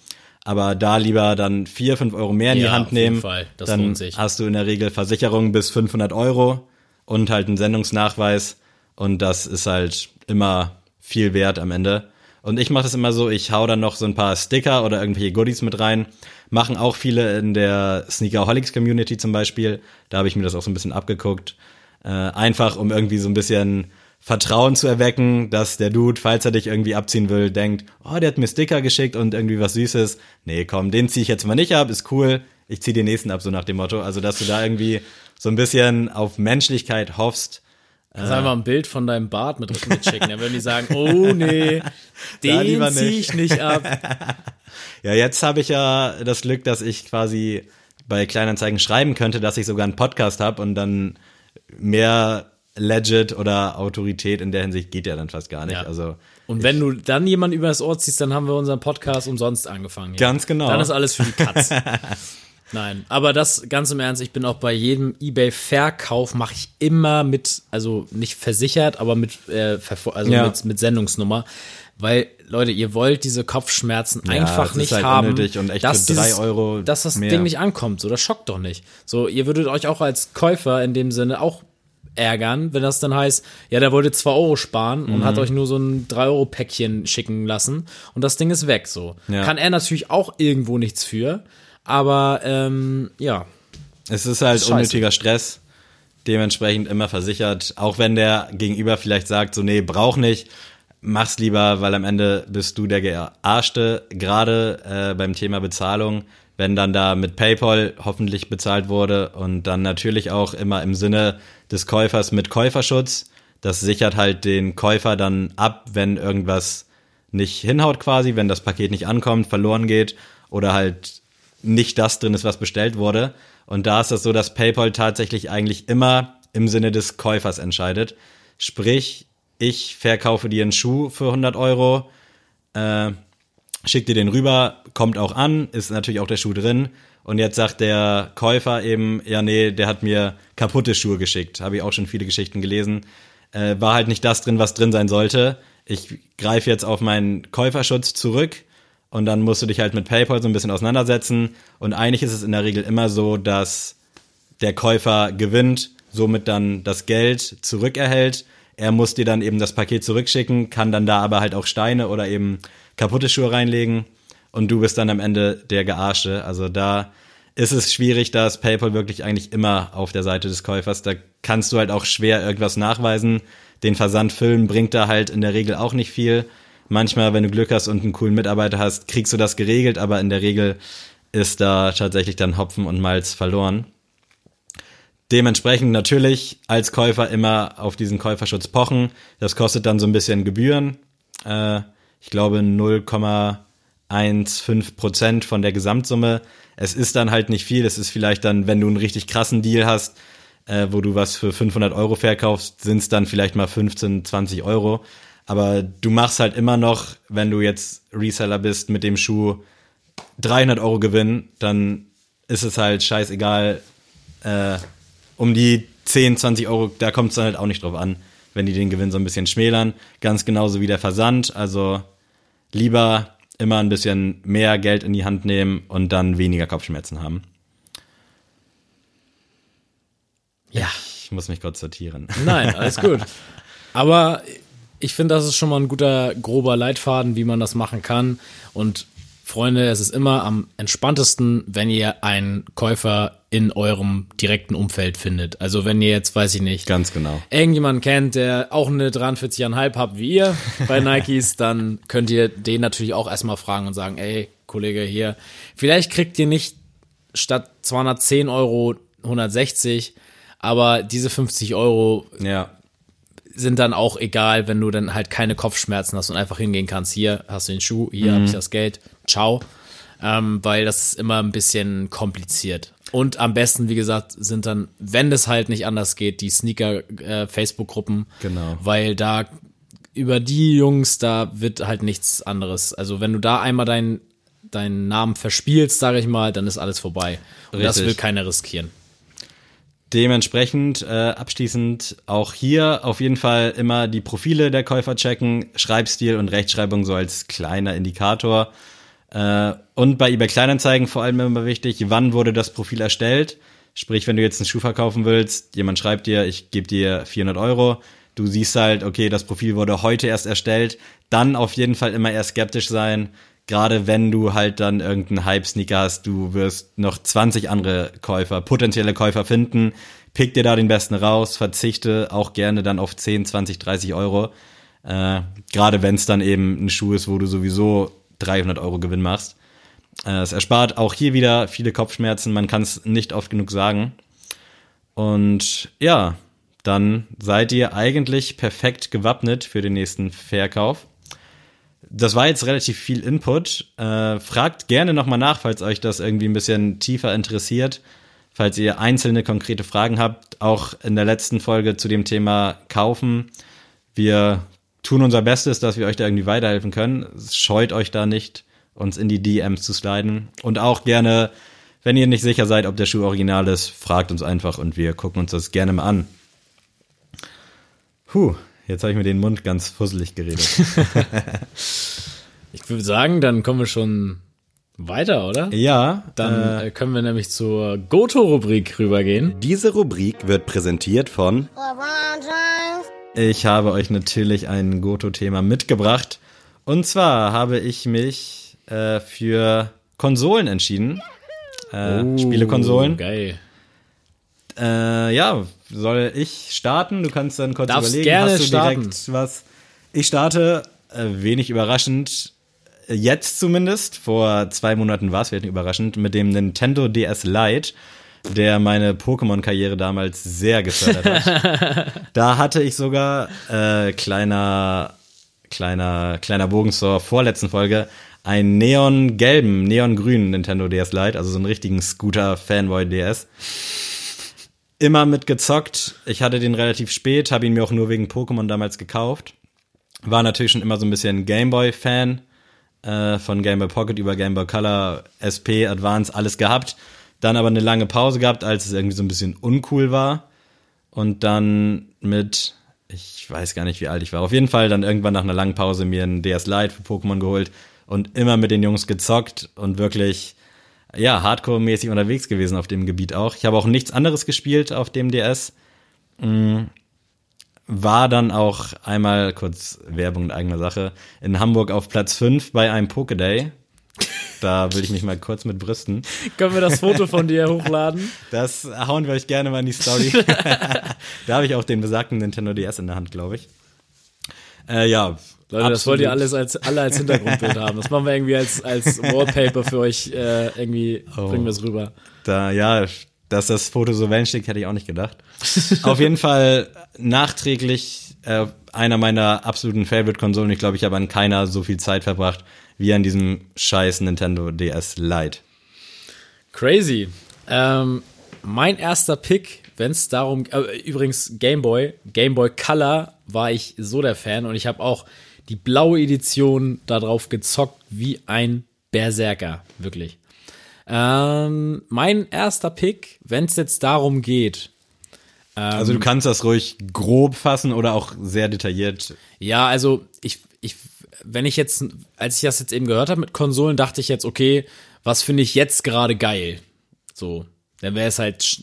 Aber da lieber dann vier, fünf Euro mehr in die Ja, Hand auf jeden nehmen. Fall. Das dann lohnt sich. hast du in der Regel Versicherung bis 500 Euro und halt einen Sendungsnachweis. Und das ist halt immer viel wert am Ende. Und ich mache das immer so, ich hau dann noch so ein paar Sticker oder irgendwelche Goodies mit rein. Machen auch viele in der Sneakerholics Community zum Beispiel. Da habe ich mir das auch so ein bisschen abgeguckt. Äh, einfach, um irgendwie so ein bisschen Vertrauen zu erwecken, dass der Dude, falls er dich irgendwie abziehen will, denkt, oh, der hat mir Sticker geschickt und irgendwie was Süßes. Nee, komm, den ziehe ich jetzt mal nicht ab, ist cool. Ich zieh den nächsten ab, so nach dem Motto. Also, dass du da irgendwie so ein bisschen auf Menschlichkeit hoffst. Kannst du einfach ein Bild von deinem Bart mit mitschicken. Dann würden die sagen, oh nee, den lieber zieh nicht. ich nicht ab. Ja, jetzt habe ich ja das Glück, dass ich quasi bei Kleinanzeigen schreiben könnte, dass ich sogar einen Podcast habe und dann mehr Legit oder Autorität in der Hinsicht geht ja dann fast gar nicht. Ja. Also Und wenn du dann jemanden übers Ohr ziehst, dann haben wir unseren Podcast umsonst angefangen. Ganz genau. Dann ist alles für die Katz. Nein, aber das ganz im Ernst, ich bin auch bei jedem eBay-Verkauf mache ich immer mit, also nicht versichert, aber mit, äh, also Ja. mit, mit Sendungsnummer. Weil, Leute, ihr wollt diese Kopfschmerzen Ja, einfach nicht halt haben, und echt dass für drei dieses- Euro dass das mehr. Ding nicht ankommt. So, das schockt doch nicht. So, ihr würdet euch auch als Käufer in dem Sinne auch ärgern, wenn das dann heißt, ja, der wollte 2 Euro sparen und Mhm. hat euch nur so ein 3-Euro-Päckchen schicken lassen und das Ding ist weg. So. Ja. Kann er natürlich auch irgendwo nichts für, aber ähm, ja. Es ist halt Scheiße. unnötiger Stress. Dementsprechend immer versichert. Auch wenn der Gegenüber vielleicht sagt, so, nee, brauch nicht. Mach's lieber, weil am Ende bist du der Gearschte. Gerade äh, beim Thema Bezahlung. Wenn dann da mit PayPal hoffentlich bezahlt wurde und dann natürlich auch immer im Sinne des Käufers mit Käuferschutz. Das sichert halt den Käufer dann ab, wenn irgendwas nicht hinhaut quasi, wenn das Paket nicht ankommt, verloren geht oder halt nicht das drin ist, was bestellt wurde. Und da ist es so, dass PayPal tatsächlich eigentlich immer im Sinne des Käufers entscheidet. Sprich, ich verkaufe dir einen Schuh für 100 Euro, äh, schick dir den rüber, kommt auch an, ist natürlich auch der Schuh drin. Und jetzt sagt der Käufer eben, ja nee, der hat mir kaputte Schuhe geschickt. Habe ich auch schon viele Geschichten gelesen. Äh, war halt nicht das drin, was drin sein sollte. Ich greife jetzt auf meinen Käuferschutz zurück und dann musst du dich halt mit PayPal so ein bisschen auseinandersetzen. Und eigentlich ist es in der Regel immer so, dass der Käufer gewinnt, somit dann das Geld zurückerhält. Er muss dir dann eben das Paket zurückschicken, kann dann da aber halt auch Steine oder eben kaputte Schuhe reinlegen und du bist dann am Ende der Gearschte. Also da ist es schwierig, da ist PayPal wirklich eigentlich immer auf der Seite des Käufers. Da kannst du halt auch schwer irgendwas nachweisen. Den Versand füllen bringt da halt in der Regel auch nicht viel. Manchmal, wenn du Glück hast und einen coolen Mitarbeiter hast, kriegst du das geregelt, aber in der Regel ist da tatsächlich dann Hopfen und Malz verloren. Dementsprechend natürlich als Käufer immer auf diesen Käuferschutz pochen. Das kostet dann so ein bisschen Gebühren. Äh, ich glaube 0,15 Prozent von der Gesamtsumme. Es ist dann halt nicht viel. Es ist vielleicht dann, wenn du einen richtig krassen Deal hast, äh, wo du was für 500 Euro verkaufst, sind es dann vielleicht mal 15, 20 Euro. Aber du machst halt immer noch, wenn du jetzt Reseller bist mit dem Schuh 300 Euro Gewinn, dann ist es halt scheißegal. Äh, um die 10, 20 Euro, da kommt es dann halt auch nicht drauf an, wenn die den Gewinn so ein bisschen schmälern. Ganz genauso wie der Versand. Also lieber immer ein bisschen mehr Geld in die Hand nehmen und dann weniger Kopfschmerzen haben. Ja. Ich muss mich kurz sortieren. Nein, alles gut. Aber ich finde, das ist schon mal ein guter, grober Leitfaden, wie man das machen kann. Und Freunde, es ist immer am entspanntesten, wenn ihr einen Käufer in eurem direkten Umfeld findet. Also wenn ihr jetzt, weiß ich nicht, Ganz genau. irgendjemanden kennt, der auch eine 43,5 habt wie ihr bei Nikes, dann könnt ihr den natürlich auch erstmal fragen und sagen, ey, Kollege hier, vielleicht kriegt ihr nicht statt 210 Euro 160, aber diese 50 Euro Ja. Sind dann auch egal, wenn du dann halt keine Kopfschmerzen hast und einfach hingehen kannst. Hier hast du den Schuh, hier Mhm. habe ich das Geld, ciao. Ähm, weil das ist immer ein bisschen kompliziert. Und am besten, wie gesagt, sind dann, wenn es halt nicht anders geht, die Sneaker-Facebook-Gruppen. Genau. Weil da über die Jungs, da wird halt nichts anderes. Also wenn du da einmal deinen deinen Namen verspielst, sage ich mal, dann ist alles vorbei. Und das Richtig. will keiner riskieren. Dementsprechend äh, abschließend auch hier auf jeden Fall immer die Profile der Käufer checken, Schreibstil und Rechtschreibung so als kleiner Indikator. Äh, und bei eBay Kleinanzeigen vor allem immer wichtig, wann wurde das Profil erstellt? Sprich, wenn du jetzt einen Schuh verkaufen willst, jemand schreibt dir, ich gebe dir 400 Euro, du siehst halt, okay, das Profil wurde heute erst erstellt, dann auf jeden Fall immer eher skeptisch sein, gerade wenn du halt dann irgendeinen Hype-Sneaker hast, du wirst noch 20 andere Käufer, potenzielle Käufer finden, pick dir da den besten raus, verzichte auch gerne dann auf 10, 20, 30 Euro, äh, gerade wenn es dann eben ein Schuh ist, wo du sowieso 300 Euro Gewinn machst. Äh, Es erspart auch hier wieder viele Kopfschmerzen, man kann es nicht oft genug sagen. Und ja, dann seid ihr eigentlich perfekt gewappnet für den nächsten Verkauf. Das war jetzt relativ viel Input. Äh, fragt gerne nochmal nach, falls euch das irgendwie ein bisschen tiefer interessiert. Falls ihr einzelne konkrete Fragen habt, auch in der letzten Folge zu dem Thema Kaufen. Wir tun unser Bestes, dass wir euch da irgendwie weiterhelfen können. Scheut euch da nicht, uns in die DMs zu sliden. Und auch gerne, wenn ihr nicht sicher seid, ob der Schuh original ist, fragt uns einfach und wir gucken uns das gerne mal an. Puh, jetzt habe ich mir den Mund ganz fusselig geredet. Ich würde sagen, dann kommen wir schon weiter, oder? ja, Dann äh, können wir nämlich zur Goto-Rubrik rübergehen. Diese Rubrik wird präsentiert von. Ich habe euch natürlich ein Goto-Thema mitgebracht. Und zwar habe ich mich äh, für Konsolen entschieden. Äh, Spielekonsolen. Oh, Geil. Äh, ja, soll ich starten? Du kannst dann kurz Darfst überlegen. gerne Hast du starten. direkt was? Ich starte, äh, wenig überraschend, äh, jetzt zumindest, vor zwei Monaten war es wenig überraschend, mit dem Nintendo DS Lite, der meine Pokémon-Karriere damals sehr gefördert hat. da hatte ich sogar, äh, kleiner, kleiner, kleiner Bogen zur vorletzten Folge, einen neongelben, neongrünen Nintendo DS Lite, also so einen richtigen Scooter-Fanboy DS immer mitgezockt. Ich hatte den relativ spät, habe ihn mir auch nur wegen Pokémon damals gekauft. War natürlich schon immer so ein bisschen Gameboy-Fan. Äh, von Game Boy Pocket über Game Boy Color, SP, Advance, alles gehabt. Dann aber eine lange Pause gehabt, als es irgendwie so ein bisschen uncool war. Und dann mit, ich weiß gar nicht, wie alt ich war. Auf jeden Fall dann irgendwann nach einer langen Pause mir ein DS Lite für Pokémon geholt und immer mit den Jungs gezockt und wirklich ja, Hardcore-mäßig unterwegs gewesen auf dem Gebiet auch. Ich habe auch nichts anderes gespielt auf dem DS. Mm, War dann auch einmal, kurz Werbung in eigener Sache, in Hamburg auf Platz 5 bei einem Pokéday. Da will ich mich mal kurz mit brüsten. Können wir das Foto von dir hochladen? Das hauen wir euch gerne mal in die Story. da habe ich auch den besagten Nintendo DS in der Hand, glaube ich. Äh, ja. Leute, das wollt ihr alles als, alle als Hintergrundbild haben. Das machen wir irgendwie als, als Wallpaper für euch. Äh, irgendwie Oh. bringen wir es rüber. Da, ja, dass das Foto so wellensteckt, hätte ich auch nicht gedacht. Auf jeden Fall nachträglich äh, einer meiner absoluten Favorite-Konsolen. Ich glaube, ich habe an keiner so viel Zeit verbracht wie an diesem scheiß Nintendo DS Lite. Crazy. Ähm, mein erster Pick, wenn es darum, äh, übrigens Game Boy, Game Boy Color war ich so der Fan und ich habe auch die blaue Edition darauf gezockt wie ein Berserker, wirklich. Ähm, mein erster Pick, wenn es jetzt darum geht, Also du kannst das ruhig grob fassen oder auch sehr detailliert. Ja, also ich, ich, wenn ich jetzt, als ich das jetzt eben gehört habe mit Konsolen, dachte ich jetzt, okay, was finde ich jetzt gerade geil? So, dann wäre es halt,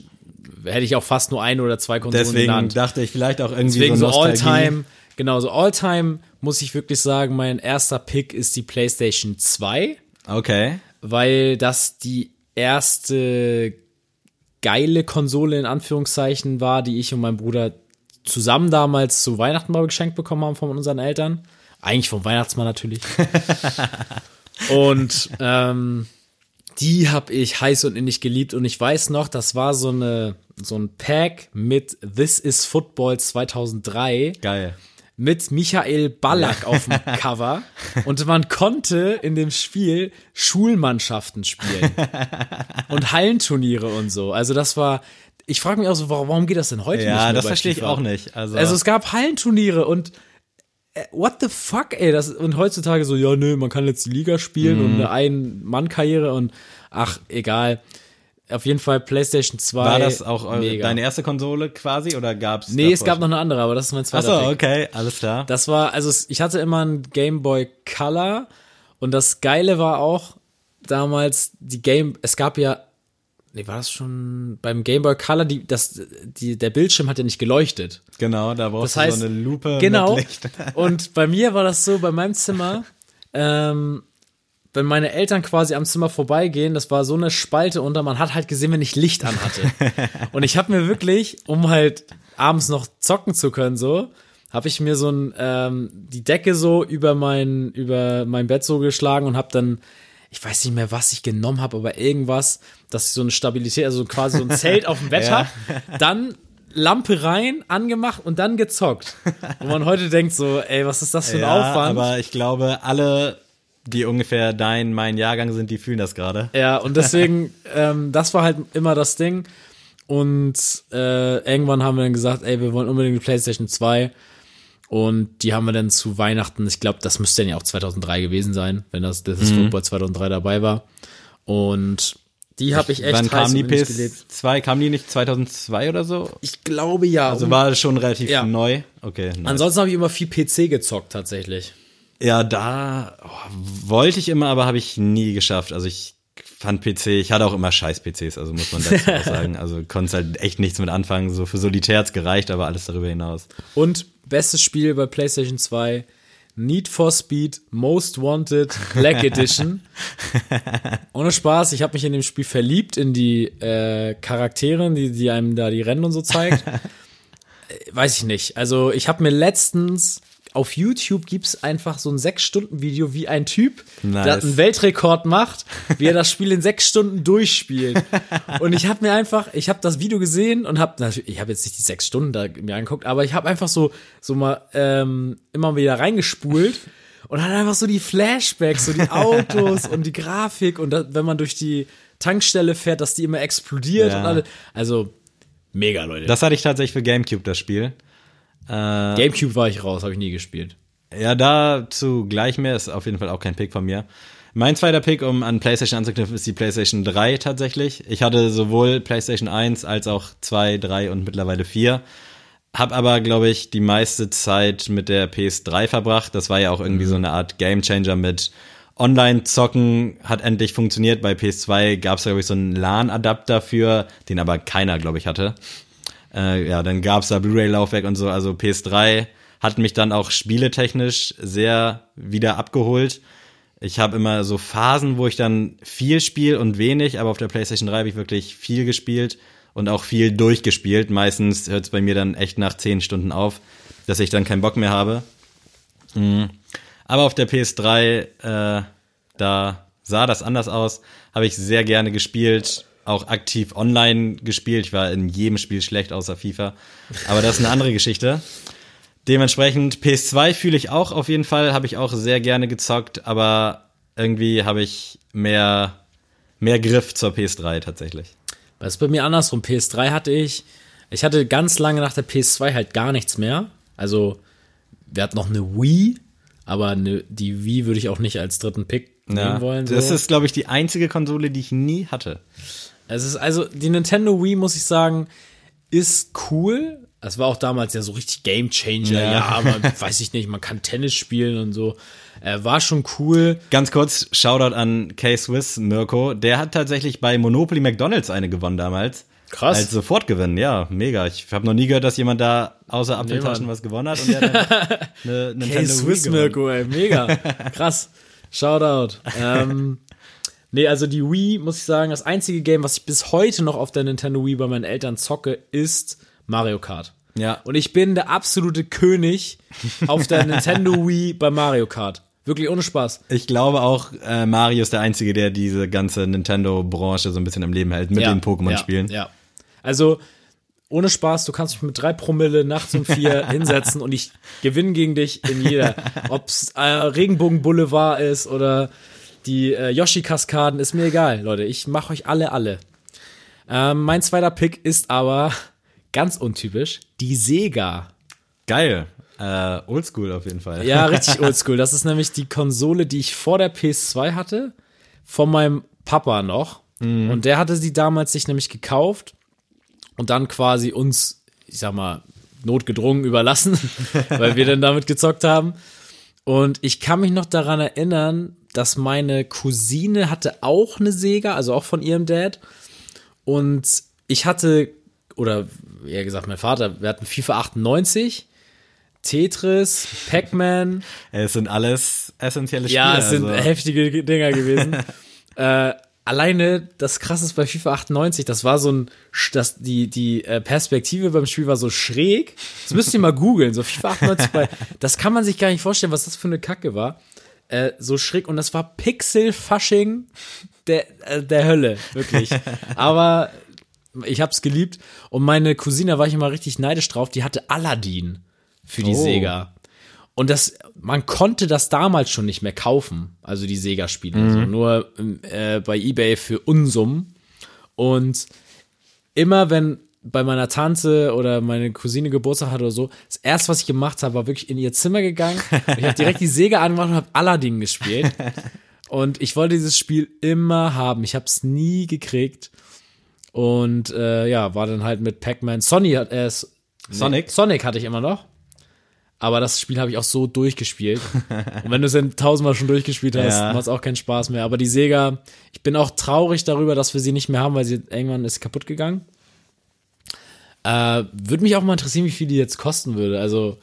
hätte ich auch fast nur eine oder zwei Konsolen Deswegen genannt. dachte ich vielleicht auch irgendwie Deswegen so so. All-Time, genau, so All-Time muss ich wirklich sagen, mein erster Pick ist die PlayStation 2, Okay. weil das die erste geile Konsole in Anführungszeichen war, die ich und mein Bruder zusammen damals zu Weihnachten mal geschenkt bekommen haben von unseren Eltern. Eigentlich vom Weihnachtsmann natürlich. und ähm, die habe ich heiß und innig geliebt und ich weiß noch, das war so eine so ein Pack mit This is Football 2003 Geil. Mit Michael Ballack auf dem Cover und man konnte in dem Spiel Schulmannschaften spielen und Hallenturniere und so. Also das war, ich frage mich auch so, warum, geht das denn heute nicht Ja, das verstehe ich auch nicht. Also, Also es gab Hallenturniere und äh, what the fuck, ey, das und heutzutage so, ja, nö, man kann jetzt die Liga spielen Mhm. und eine Ein-Mann-Karriere und ach, egal. Auf jeden Fall PlayStation 2. war das auch eure, mega. deine erste Konsole quasi oder gab's? Nee, es gab schon? noch eine andere, aber das ist mein zweiter Achso, okay, alles klar. Das war, also es- ich hatte immer einen Game Boy Color und das Geile war auch damals die Game, es gab ja, nee, war das schon beim Game Boy Color, die, das, die, der Bildschirm hat ja nicht geleuchtet. Genau, da brauchst Das heißt, du so eine Lupe genau. mit Licht. Und bei mir war das so, bei meinem Zimmer, ähm, wenn meine Eltern quasi am Zimmer vorbeigehen, das war so eine Spalte unter, man hat halt gesehen, wenn ich Licht an hatte. Und ich habe mir wirklich, um halt abends noch zocken zu können, so, habe ich mir so ein, ähm, die Decke so über mein, über mein Bett so geschlagen und habe dann, ich weiß nicht mehr, was ich genommen habe, aber irgendwas, dass ich so eine Stabilität, also quasi so ein Zelt auf dem Bett Ja. hab, dann Lampe rein, angemacht und dann gezockt. Wo man heute denkt so, ey, was ist das für ein Ja, Aufwand? aber ich glaube, alle, die ungefähr dein, mein Jahrgang sind, die fühlen das gerade. Ja, und deswegen, ähm, das war halt immer das Ding. Und äh, irgendwann haben wir dann gesagt, ey, wir wollen unbedingt die PlayStation 2. Und die haben wir dann zu Weihnachten, ich glaube, das müsste dann ja auch 2003 gewesen sein, wenn das, das Mhm. Football 2003 dabei war. Und die habe ich echt Wann kam die und innig gelebt. PS2? Kam die nicht 2002 oder so? Ich glaube ja. Also war schon relativ Ja. neu. Okay. nice. Ansonsten habe ich immer viel PC gezockt tatsächlich. Ja, da oh, wollte ich immer, aber habe ich nie geschafft. Also ich fand PC, ich hatte auch immer scheiß PCs, also muss man dazu auch sagen. Also konnte halt echt nichts mit anfangen. So für Solitär hat's gereicht, aber alles darüber hinaus. Und bestes Spiel bei PlayStation 2, Need for Speed Most Wanted Black Edition. Ohne Spaß, ich habe mich in dem Spiel verliebt in die äh, Charaktere, die, die einem da die Rennen und so zeigt. Äh, Weiß ich nicht. Also ich habe mir letztens auf YouTube gibt's einfach so ein sechs Stunden Video, wie ein Typ, Nice. der einen Weltrekord macht, wie er das Spiel in sechs Stunden durchspielt. Und ich habe mir einfach, ich habe das Video gesehen und habe ich habe jetzt nicht die sechs Stunden da mir angeguckt, aber ich habe einfach so so mal ähm, immer wieder reingespult und hat einfach so die Flashbacks, so die Autos und die Grafik und da, wenn man durch die Tankstelle fährt, dass die immer explodiert Ja. und alle, also mega Leute. Das hatte ich tatsächlich für Gamecube, das Spiel. Gamecube war ich raus, habe ich nie gespielt. Ja, dazu gleich mehr, ist auf jeden Fall auch kein Pick von mir. Mein zweiter Pick, um an PlayStation anzuknüpfen, ist die PlayStation 3 tatsächlich. Ich hatte sowohl PlayStation 1 als auch 2, 3 und mittlerweile 4. Hab aber, glaube ich, die meiste Zeit mit der PS3 verbracht. Das war ja auch irgendwie so eine Art Gamechanger mit Online-Zocken hat endlich funktioniert. Bei PS2 gab es, glaube ich, so einen LAN-Adapter für, den aber keiner, glaube ich, hatte. Äh, ja, dann gab's da Blu-ray-Laufwerk und so. Also PS3 hat mich dann auch spieletechnisch sehr wieder abgeholt. Ich habe immer so Phasen, wo ich dann viel spiele und wenig, aber auf der PlayStation 3 habe ich wirklich viel gespielt und auch viel durchgespielt. Meistens hört es bei mir dann echt nach 10 Stunden auf, dass ich dann keinen Bock mehr habe. Mhm. Aber auf der PS3, äh, da sah das anders aus. Habe ich sehr gerne gespielt, auch aktiv online gespielt. Ich war in jedem Spiel schlecht außer FIFA. Aber das ist eine andere Geschichte. Dementsprechend PS2 fühle ich auch auf jeden Fall, habe ich auch sehr gerne gezockt, aber irgendwie habe ich mehr, mehr Griff zur PS3 tatsächlich. Das ist bei mir andersrum. PS3 hatte ich, ich hatte ganz lange nach der PS2 halt gar nichts mehr. Also wir hatten noch eine Wii, aber eine, die Wii würde ich auch nicht als dritten Pick Ja, nehmen wollen. So. das ist, glaube ich, die einzige Konsole, die ich nie hatte. Es ist also, die Nintendo Wii, muss ich sagen, ist cool. Es war auch damals ja so richtig Game Changer. Ja. Ja, man weiß ich nicht, man kann Tennis spielen und so. Äh, war schon cool. Ganz kurz, Shoutout an K-Swiss Mirko. Der hat tatsächlich bei Monopoly McDonalds eine gewonnen damals. Krass. Als Sofortgewinn, ja, mega. Ich habe noch nie gehört, dass jemand da außer Apfeltaschen Mann. was gewonnen hat. Und der hat dann eine Nintendo Hey, Wii Swiss gewonnen. Mirko, ey, mega. Krass. Shoutout. Ähm, nee, also die Wii, muss ich sagen, das einzige Game, was ich bis heute noch auf der Nintendo Wii bei meinen Eltern zocke, ist Mario Kart. Ja. Und ich bin der absolute König auf der Nintendo Wii bei Mario Kart. Wirklich ohne Spaß. Ich glaube auch, äh, Mario ist der Einzige, der diese ganze Nintendo-Branche so ein bisschen im Leben hält mit den Pokémon-Spielen. Ja, ja. Also, ohne Spaß, du kannst mich mit drei Promille nachts um vier hinsetzen und ich gewinne gegen dich in jeder. Ob's äh, Regenbogen Boulevard ist oder die äh, Yoshi-Kaskaden, ist mir egal, Leute. Ich mache euch alle, alle. Ähm, mein zweiter Pick ist aber ganz untypisch, die Sega. Geil. Äh, oldschool auf jeden Fall. Ja, richtig oldschool. Das ist nämlich die Konsole, die ich vor der PS2 hatte, von meinem Papa noch. Und der hatte sie damals sich nämlich gekauft und dann quasi uns, ich sag mal, notgedrungen überlassen, weil wir dann damit gezockt haben. Und ich kann mich noch daran erinnern, dass meine Cousine hatte auch eine Sega, also auch von ihrem Dad. Und ich hatte, oder eher gesagt, mein Vater, wir hatten FIFA 98, Tetris, Pac-Man. Es sind alles essentielle Spiele. Ja, es sind also. heftige Dinger gewesen. äh, alleine das krasseste bei FIFA 98, das war so ein, das, die, die äh, Perspektive beim Spiel war so schräg. Das müsst ihr mal googeln. So FIFA 98 bei, das kann man sich gar nicht vorstellen, was das für eine Kacke war. Äh, so schräg und das war Pixel-Fasching der, äh, der Hölle, wirklich. Aber ich hab's geliebt und meine Cousine, da war ich immer richtig neidisch drauf, die hatte Aladdin für die Oh. Sega. Und das, man konnte das damals schon nicht mehr kaufen, also die Sega-Spiele, Mhm. so, nur äh, bei eBay für Unsummen. Und immer wenn bei meiner Tante oder meine Cousine Geburtstag hatte oder so, das erste, was ich gemacht habe, war wirklich in ihr Zimmer gegangen. Und ich habe direkt die Sega angemacht und habe Aladdin gespielt. Und ich wollte dieses Spiel immer haben. Ich habe es nie gekriegt. Und äh, ja, war dann halt mit Pac-Man. Sony hat äh, Sonic? Nee, Sonic hatte ich immer noch. Aber das Spiel habe ich auch so durchgespielt. Und wenn du es dann tausendmal schon durchgespielt hast, Ja. macht es auch keinen Spaß mehr. Aber die Sega, ich bin auch traurig darüber, dass wir sie nicht mehr haben, weil sie irgendwann ist kaputt gegangen. Äh, würde mich auch mal interessieren, wie viel die jetzt kosten würde. Also,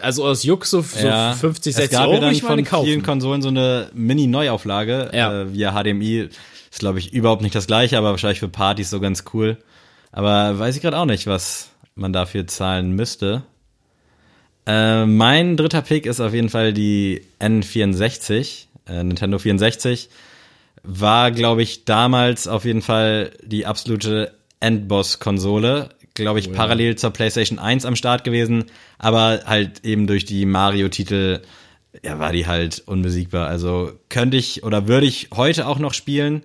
also aus Juck so, so 50, 60 es gab Euro ja dann von kaufen. vielen Konsolen so eine Mini-Neuauflage Ja. äh, via HDMI. Ist, glaube ich, überhaupt nicht das gleiche, aber wahrscheinlich für Partys so ganz cool. Aber weiß ich gerade auch nicht, was man dafür zahlen müsste. Äh, mein dritter Pick ist auf jeden Fall die N64, äh, Nintendo 64. War, glaube ich, damals auf jeden Fall die absolute Endboss-Konsole. Glaube ich, parallel zur PlayStation 1 am Start gewesen, aber halt eben durch die Mario-Titel, ja, war die halt unbesiegbar. Also könnte ich oder würde ich heute auch noch spielen.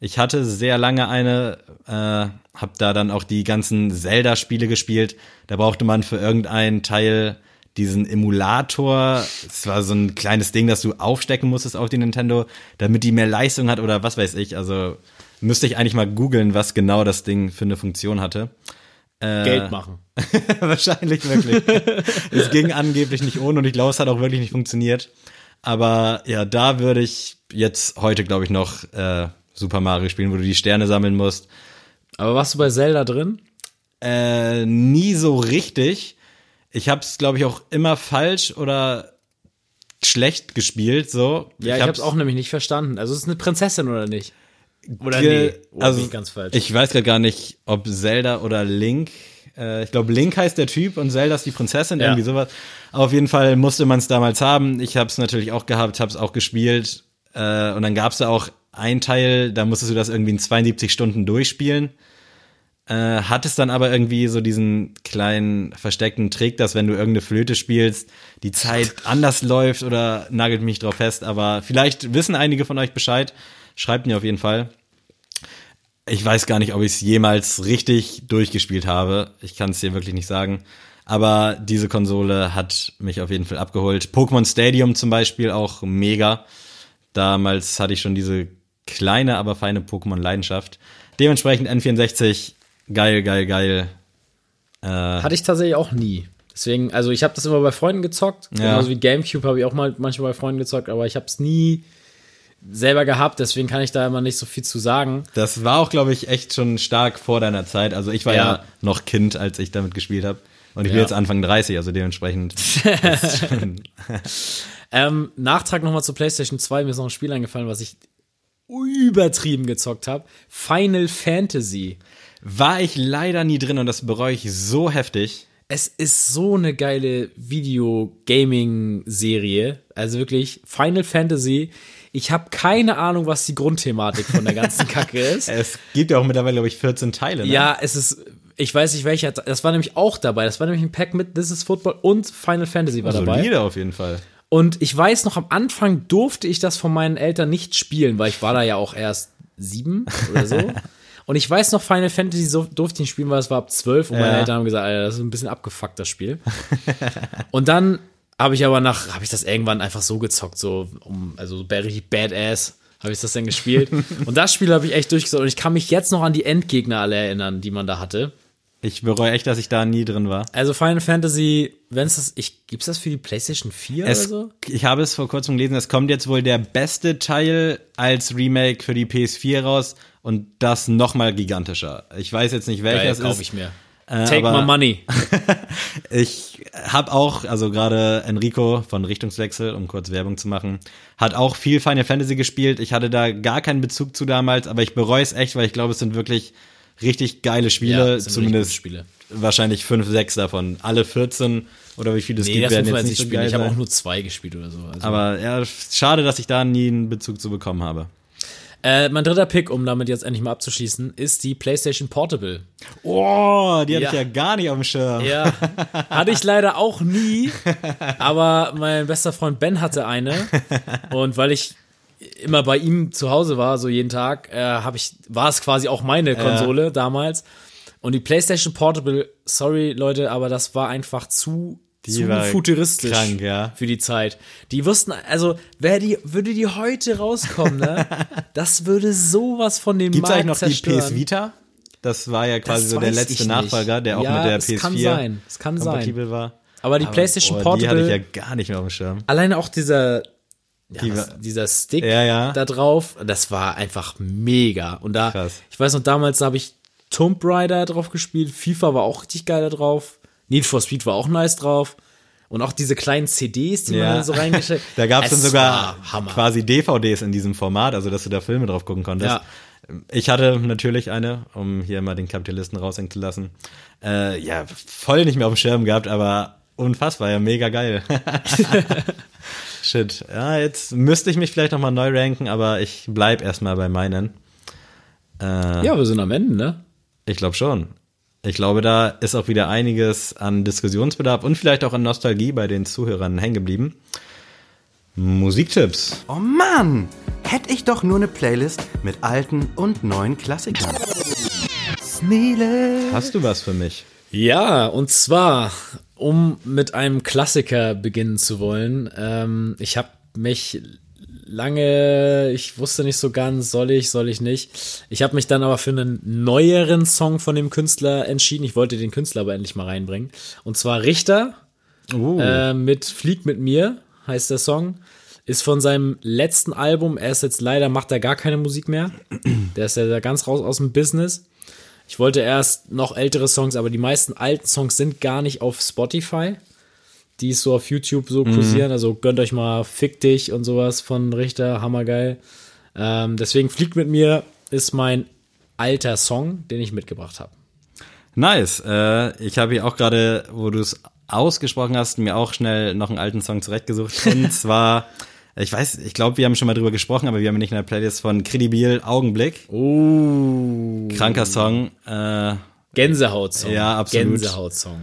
Ich hatte sehr lange eine, äh, hab da dann auch die ganzen Zelda-Spiele gespielt. Da brauchte man für irgendeinen Teil diesen Emulator. Es war so ein kleines Ding, das du aufstecken musstest auf die Nintendo, damit die mehr Leistung hat oder was weiß ich. Also müsste ich eigentlich mal googeln, was genau das Ding für eine Funktion hatte. Geld machen. Wahrscheinlich wirklich. es ging angeblich nicht ohne und ich glaube, es hat auch wirklich nicht funktioniert. Aber ja, da würde ich jetzt heute, glaube ich, noch äh, Super Mario spielen, wo du die Sterne sammeln musst. Aber warst du bei Zelda drin? Äh, nie so richtig. Ich habe es, glaube ich, auch immer falsch oder schlecht gespielt. So. Ja, ich, hab's auch nämlich nicht verstanden. Also es ist eine Prinzessin oder nicht? Oder nee? Oder also ich ganz falsch. ich weiß gerade gar nicht, ob Zelda oder Link. Äh, ich glaube, Link heißt der Typ und Zelda ist die Prinzessin, Ja. irgendwie sowas. Aber auf jeden Fall musste man es damals haben. Ich habe es natürlich auch gehabt, habe es auch gespielt. Äh, und dann gab es da auch ein Teil, da musstest du das irgendwie in 72 Stunden durchspielen. Äh, hattest dann aber irgendwie so diesen kleinen versteckten Trick, dass wenn du irgendeine Flöte spielst, die Zeit anders läuft oder nagelt mich drauf fest. Aber vielleicht wissen einige von euch Bescheid. Schreibt mir auf jeden Fall. Ich weiß gar nicht, ob ich es jemals richtig durchgespielt habe. Ich kann es dir wirklich nicht sagen. Aber diese Konsole hat mich auf jeden Fall abgeholt. Pokémon Stadium zum Beispiel auch mega. Damals hatte ich schon diese kleine, aber feine Pokémon-Leidenschaft. Dementsprechend N64, geil, geil, geil. Hatte ich tatsächlich auch nie. Deswegen, also ich habe das immer bei Freunden gezockt. Ja. Genauso wie Gamecube habe ich auch mal manchmal bei Freunden gezockt, aber ich habe es nie selber gehabt, deswegen kann ich da immer nicht so viel zu sagen. Das war auch, glaube ich, echt schon stark vor deiner Zeit. Also ich war ja, Ja. noch Kind, als ich damit gespielt habe. Und ich bin Ja. jetzt Anfang 30, also dementsprechend. Ähm, Nachtrag nochmal zur PlayStation 2, mir ist noch ein Spiel eingefallen, was ich übertrieben gezockt habe. Final Fantasy. War ich leider nie drin und das bereue ich so heftig. Es ist so eine geile Video-Gaming-Serie. Also wirklich, Final Fantasy. Ich habe keine Ahnung, was die Grundthematik von der ganzen Kacke ist. Es gibt ja auch mittlerweile, glaube ich, 14 Teile. Ne? Ja, es ist, ich weiß nicht welcher, das war nämlich auch dabei. Das war nämlich ein Pack mit This is Football und Final Fantasy war dabei. Solide auf jeden Fall. Und ich weiß noch, am Anfang durfte ich das von meinen Eltern nicht spielen, weil ich war da ja auch erst sieben oder so. Und ich weiß noch, Final Fantasy so, durfte ich nicht spielen, weil es war ab zwölf und meine Ja. Eltern haben gesagt, Alter, das ist ein bisschen abgefuckt, das Spiel. und dann habe ich aber nach, habe ich das irgendwann einfach so gezockt, so, um, also so richtig badass habe ich das dann gespielt. und das Spiel habe ich echt durchgezockt und ich kann mich jetzt noch an die Endgegner alle erinnern, die man da hatte. Ich bereue echt, dass ich da nie drin war. Also Final Fantasy, wenn es das, ich, gibt's das für die PlayStation 4 Es, oder so? Ich habe es vor kurzem gelesen, es kommt jetzt wohl der beste Teil als Remake für die PS4 raus und das nochmal gigantischer. Ich weiß jetzt nicht, welcher Geil, es ist. ich mir. Äh, Take my money. Ich habe auch, also gerade Enrico von Richtungswechsel, um kurz Werbung zu machen, hat auch viel Final Fantasy gespielt. Ich hatte da gar keinen Bezug zu damals, aber ich bereue es echt, weil ich glaube, es sind wirklich richtig geile Spiele, sind zumindest Spiele. wahrscheinlich fünf, sechs davon. Alle 14 oder wie viele es Nee, gibt, werden jetzt nicht so geil Ich habe auch nur zwei gespielt oder so. Also. Aber ja, schade, dass ich da nie einen Bezug zu bekommen habe. Äh, mein dritter Pick, um damit jetzt endlich mal abzuschließen, ist die PlayStation Portable. Oh, die hatte Ja. ich ja gar nicht auf dem Schirm. Ja, hatte ich leider auch nie, aber mein bester Freund Ben hatte eine und weil ich immer bei ihm zu Hause war, so jeden Tag, äh, habe ich war es quasi auch meine Konsole damals und die PlayStation Portable, sorry Leute, aber das war einfach zu zu war futuristisch krank, ja. für die Zeit. Die wussten, also wer die würde die heute rauskommen, ne? Das würde sowas von dem Gibt's Markt eigentlich noch die zerstören. PS Vita? Das war ja quasi Das so der letzte. Nachfolger, der auch Ja, mit der es PS4 kann sein. Es kann sein. kompatibel war. Aber die PlayStation boah, Die hatte Portable ich ja gar nicht mehr auf dem Schirm. alleine auch dieser, ja, Die war- dieser Stick Ja, ja. da drauf, das war einfach mega. Und da, Krass. ich weiß noch, damals habe ich Tomb Raider drauf gespielt, FIFA war auch richtig geil da drauf, Need for Speed war auch nice drauf. Und auch diese kleinen CDs, die man Ja. dann so reingesteckt Da gab es dann sogar quasi DVDs in diesem Format, also dass du da Filme drauf gucken konntest. Ja. Ich hatte natürlich eine, um hier mal den Kapitalisten raushängen zu lassen. Äh, ja, voll nicht mehr auf dem Schirm gehabt, aber unfassbar, ja, mega geil. Shit. Ja, jetzt müsste ich mich vielleicht noch mal neu ranken, aber ich bleib erstmal bei meinen. Äh, Ja, wir sind am Ende, ne? Ich glaube schon. Ich glaube, da ist auch wieder einiges an Diskussionsbedarf und vielleicht auch an Nostalgie bei den Zuhörern hängen geblieben. Musiktipps. Oh Mann! Hätte ich doch nur eine Playlist mit alten und neuen Klassikern. Sneele. Hast du was für mich? Ja, und zwar, um mit einem Klassiker beginnen zu wollen. Ähm, ich habe mich lange, ich wusste nicht so ganz, soll ich, soll ich nicht. Ich habe mich dann aber für einen neueren Song von dem Künstler entschieden. Ich wollte den Künstler aber endlich mal reinbringen. Und zwar Richter Uh, äh, mit Flieg mit mir heißt der Song. Ist von seinem letzten Album. Er ist jetzt leider, macht er gar keine Musik mehr. Der ist ja da ganz raus aus dem Business. Ich wollte erst noch ältere Songs, aber die meisten alten Songs sind gar nicht auf Spotify. Die so auf YouTube so kursieren. Also gönnt euch mal Fick dich und sowas von Richter, hammergeil. Ähm, deswegen Flieg mit mir ist mein alter Song, den ich mitgebracht habe. nice. Äh, ich habe hier auch gerade, wo du es ausgesprochen hast, mir auch schnell noch einen alten Song zurechtgesucht. Und zwar, ich weiß, ich glaube, wir haben schon mal drüber gesprochen, aber wir haben nicht in der Playlist von Credibil Augenblick. Oh. Kranker Song. Äh, Gänsehaut-Song. Ja, absolut. Gänsehaut-Song.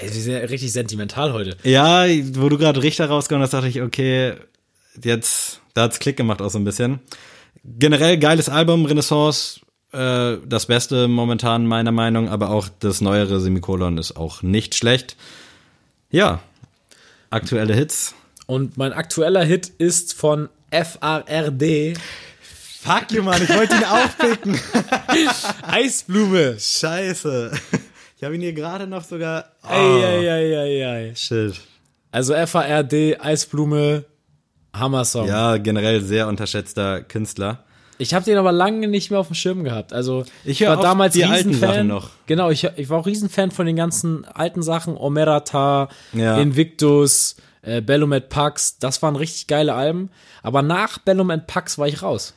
Ey, wir sind ja richtig sentimental heute. Ja, wo du gerade Richter rausgekommen hast, dachte ich, okay, jetzt, da hat's Klick gemacht auch so ein bisschen. Generell geiles Album, Renaissance, äh, das Beste momentan meiner Meinung, aber auch das neuere Semikolon ist auch nicht schlecht. Ja, aktuelle Hits. Und mein aktueller Hit ist von FRRD. Fuck you, Mann, ich wollte ihn aufpicken. Eisblume. Scheiße. Ich habe ihn hier gerade noch sogar. Oh, Eieieiei. shit. Also FARD, Eisblume, Hammer-Song. Ja, generell sehr unterschätzter Künstler. Ich habe den aber lange nicht mehr auf dem Schirm gehabt. Also Ich höre war damals die alten Riesenfan. Sachen noch. Genau, ich, ich war auch Riesenfan von den ganzen alten Sachen. Omerata, Ja. Invictus, äh, Bellum et Pax. Das waren richtig geile Alben. Aber nach Bellum et Pax war ich raus.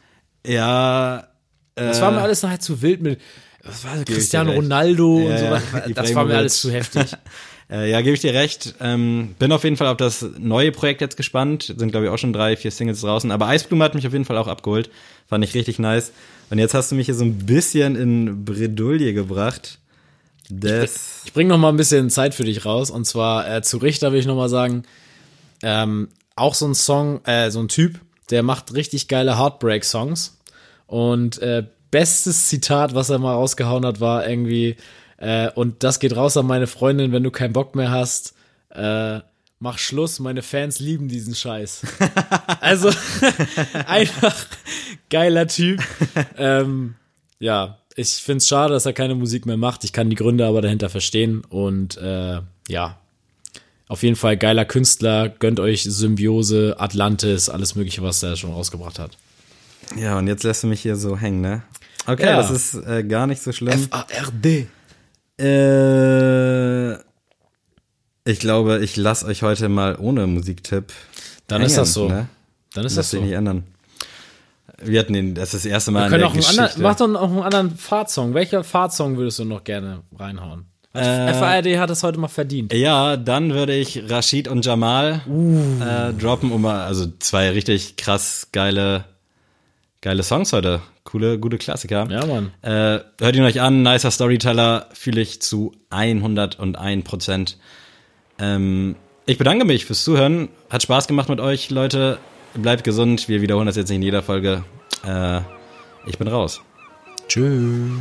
Ja. Das war mir alles nachher zu wild mit was war das, Cristiano. Ronaldo Ja, und so ja, weiter. Das war mir alles zu heftig. Äh, ja, gebe ich dir recht. Ähm, bin auf jeden Fall auf das neue Projekt jetzt gespannt. Sind, glaube ich, auch schon drei, vier Singles draußen. Aber Eisblume hat mich auf jeden Fall auch abgeholt. Fand ich richtig nice. Und jetzt hast du mich hier so ein bisschen in Bredouille gebracht. Das. Ich bringe noch mal ein bisschen Zeit für dich raus. Und zwar äh, zu Richter will ich noch mal sagen, ähm, auch so ein Song, äh, so ein Typ, der macht richtig geile Heartbreak-Songs. Und äh, bestes Zitat, was er mal rausgehauen hat, war irgendwie, äh, und das geht raus an meine Freundin, wenn du keinen Bock mehr hast, äh, mach Schluss, meine Fans lieben diesen Scheiß. also einfach geiler Typ. ähm, ja, ich find's schade, dass er keine Musik mehr macht. Ich kann die Gründe aber dahinter verstehen. Und äh, ja, auf jeden Fall geiler Künstler. Gönnt euch Symbiose, Atlantis, alles Mögliche, was er schon rausgebracht hat. Ja, und jetzt lässt du mich hier so hängen, ne? Okay, Ja. das ist äh, gar nicht so schlimm. A-R-D. Äh, ich glaube, ich lasse euch heute mal ohne Musiktipp. Dann ist hängen, das so. Ne? Dann ist Lass das so. nicht ändern. Wir hatten den, das ist das erste Mal Wir in können der auch einen Geschichte. anderen, mach doch noch einen anderen Fahrtsong. Welcher Fahrtsong würdest du noch gerne reinhauen? Äh, FARD hat das heute mal verdient. Ja, dann würde ich Rashid und Jamal Uh. äh, droppen, um mal, also zwei richtig krass geile, geile Songs heute. Coole, gute Klassiker. Ja, Mann. Äh, hört ihn euch an, nicer Storyteller, fühle ich zu 101 Prozent. Ähm, ich bedanke mich fürs Zuhören. Hat Spaß gemacht mit euch, Leute. Bleibt gesund. Wir wiederholen das jetzt nicht in jeder Folge. Äh, ich bin raus. Tschüss.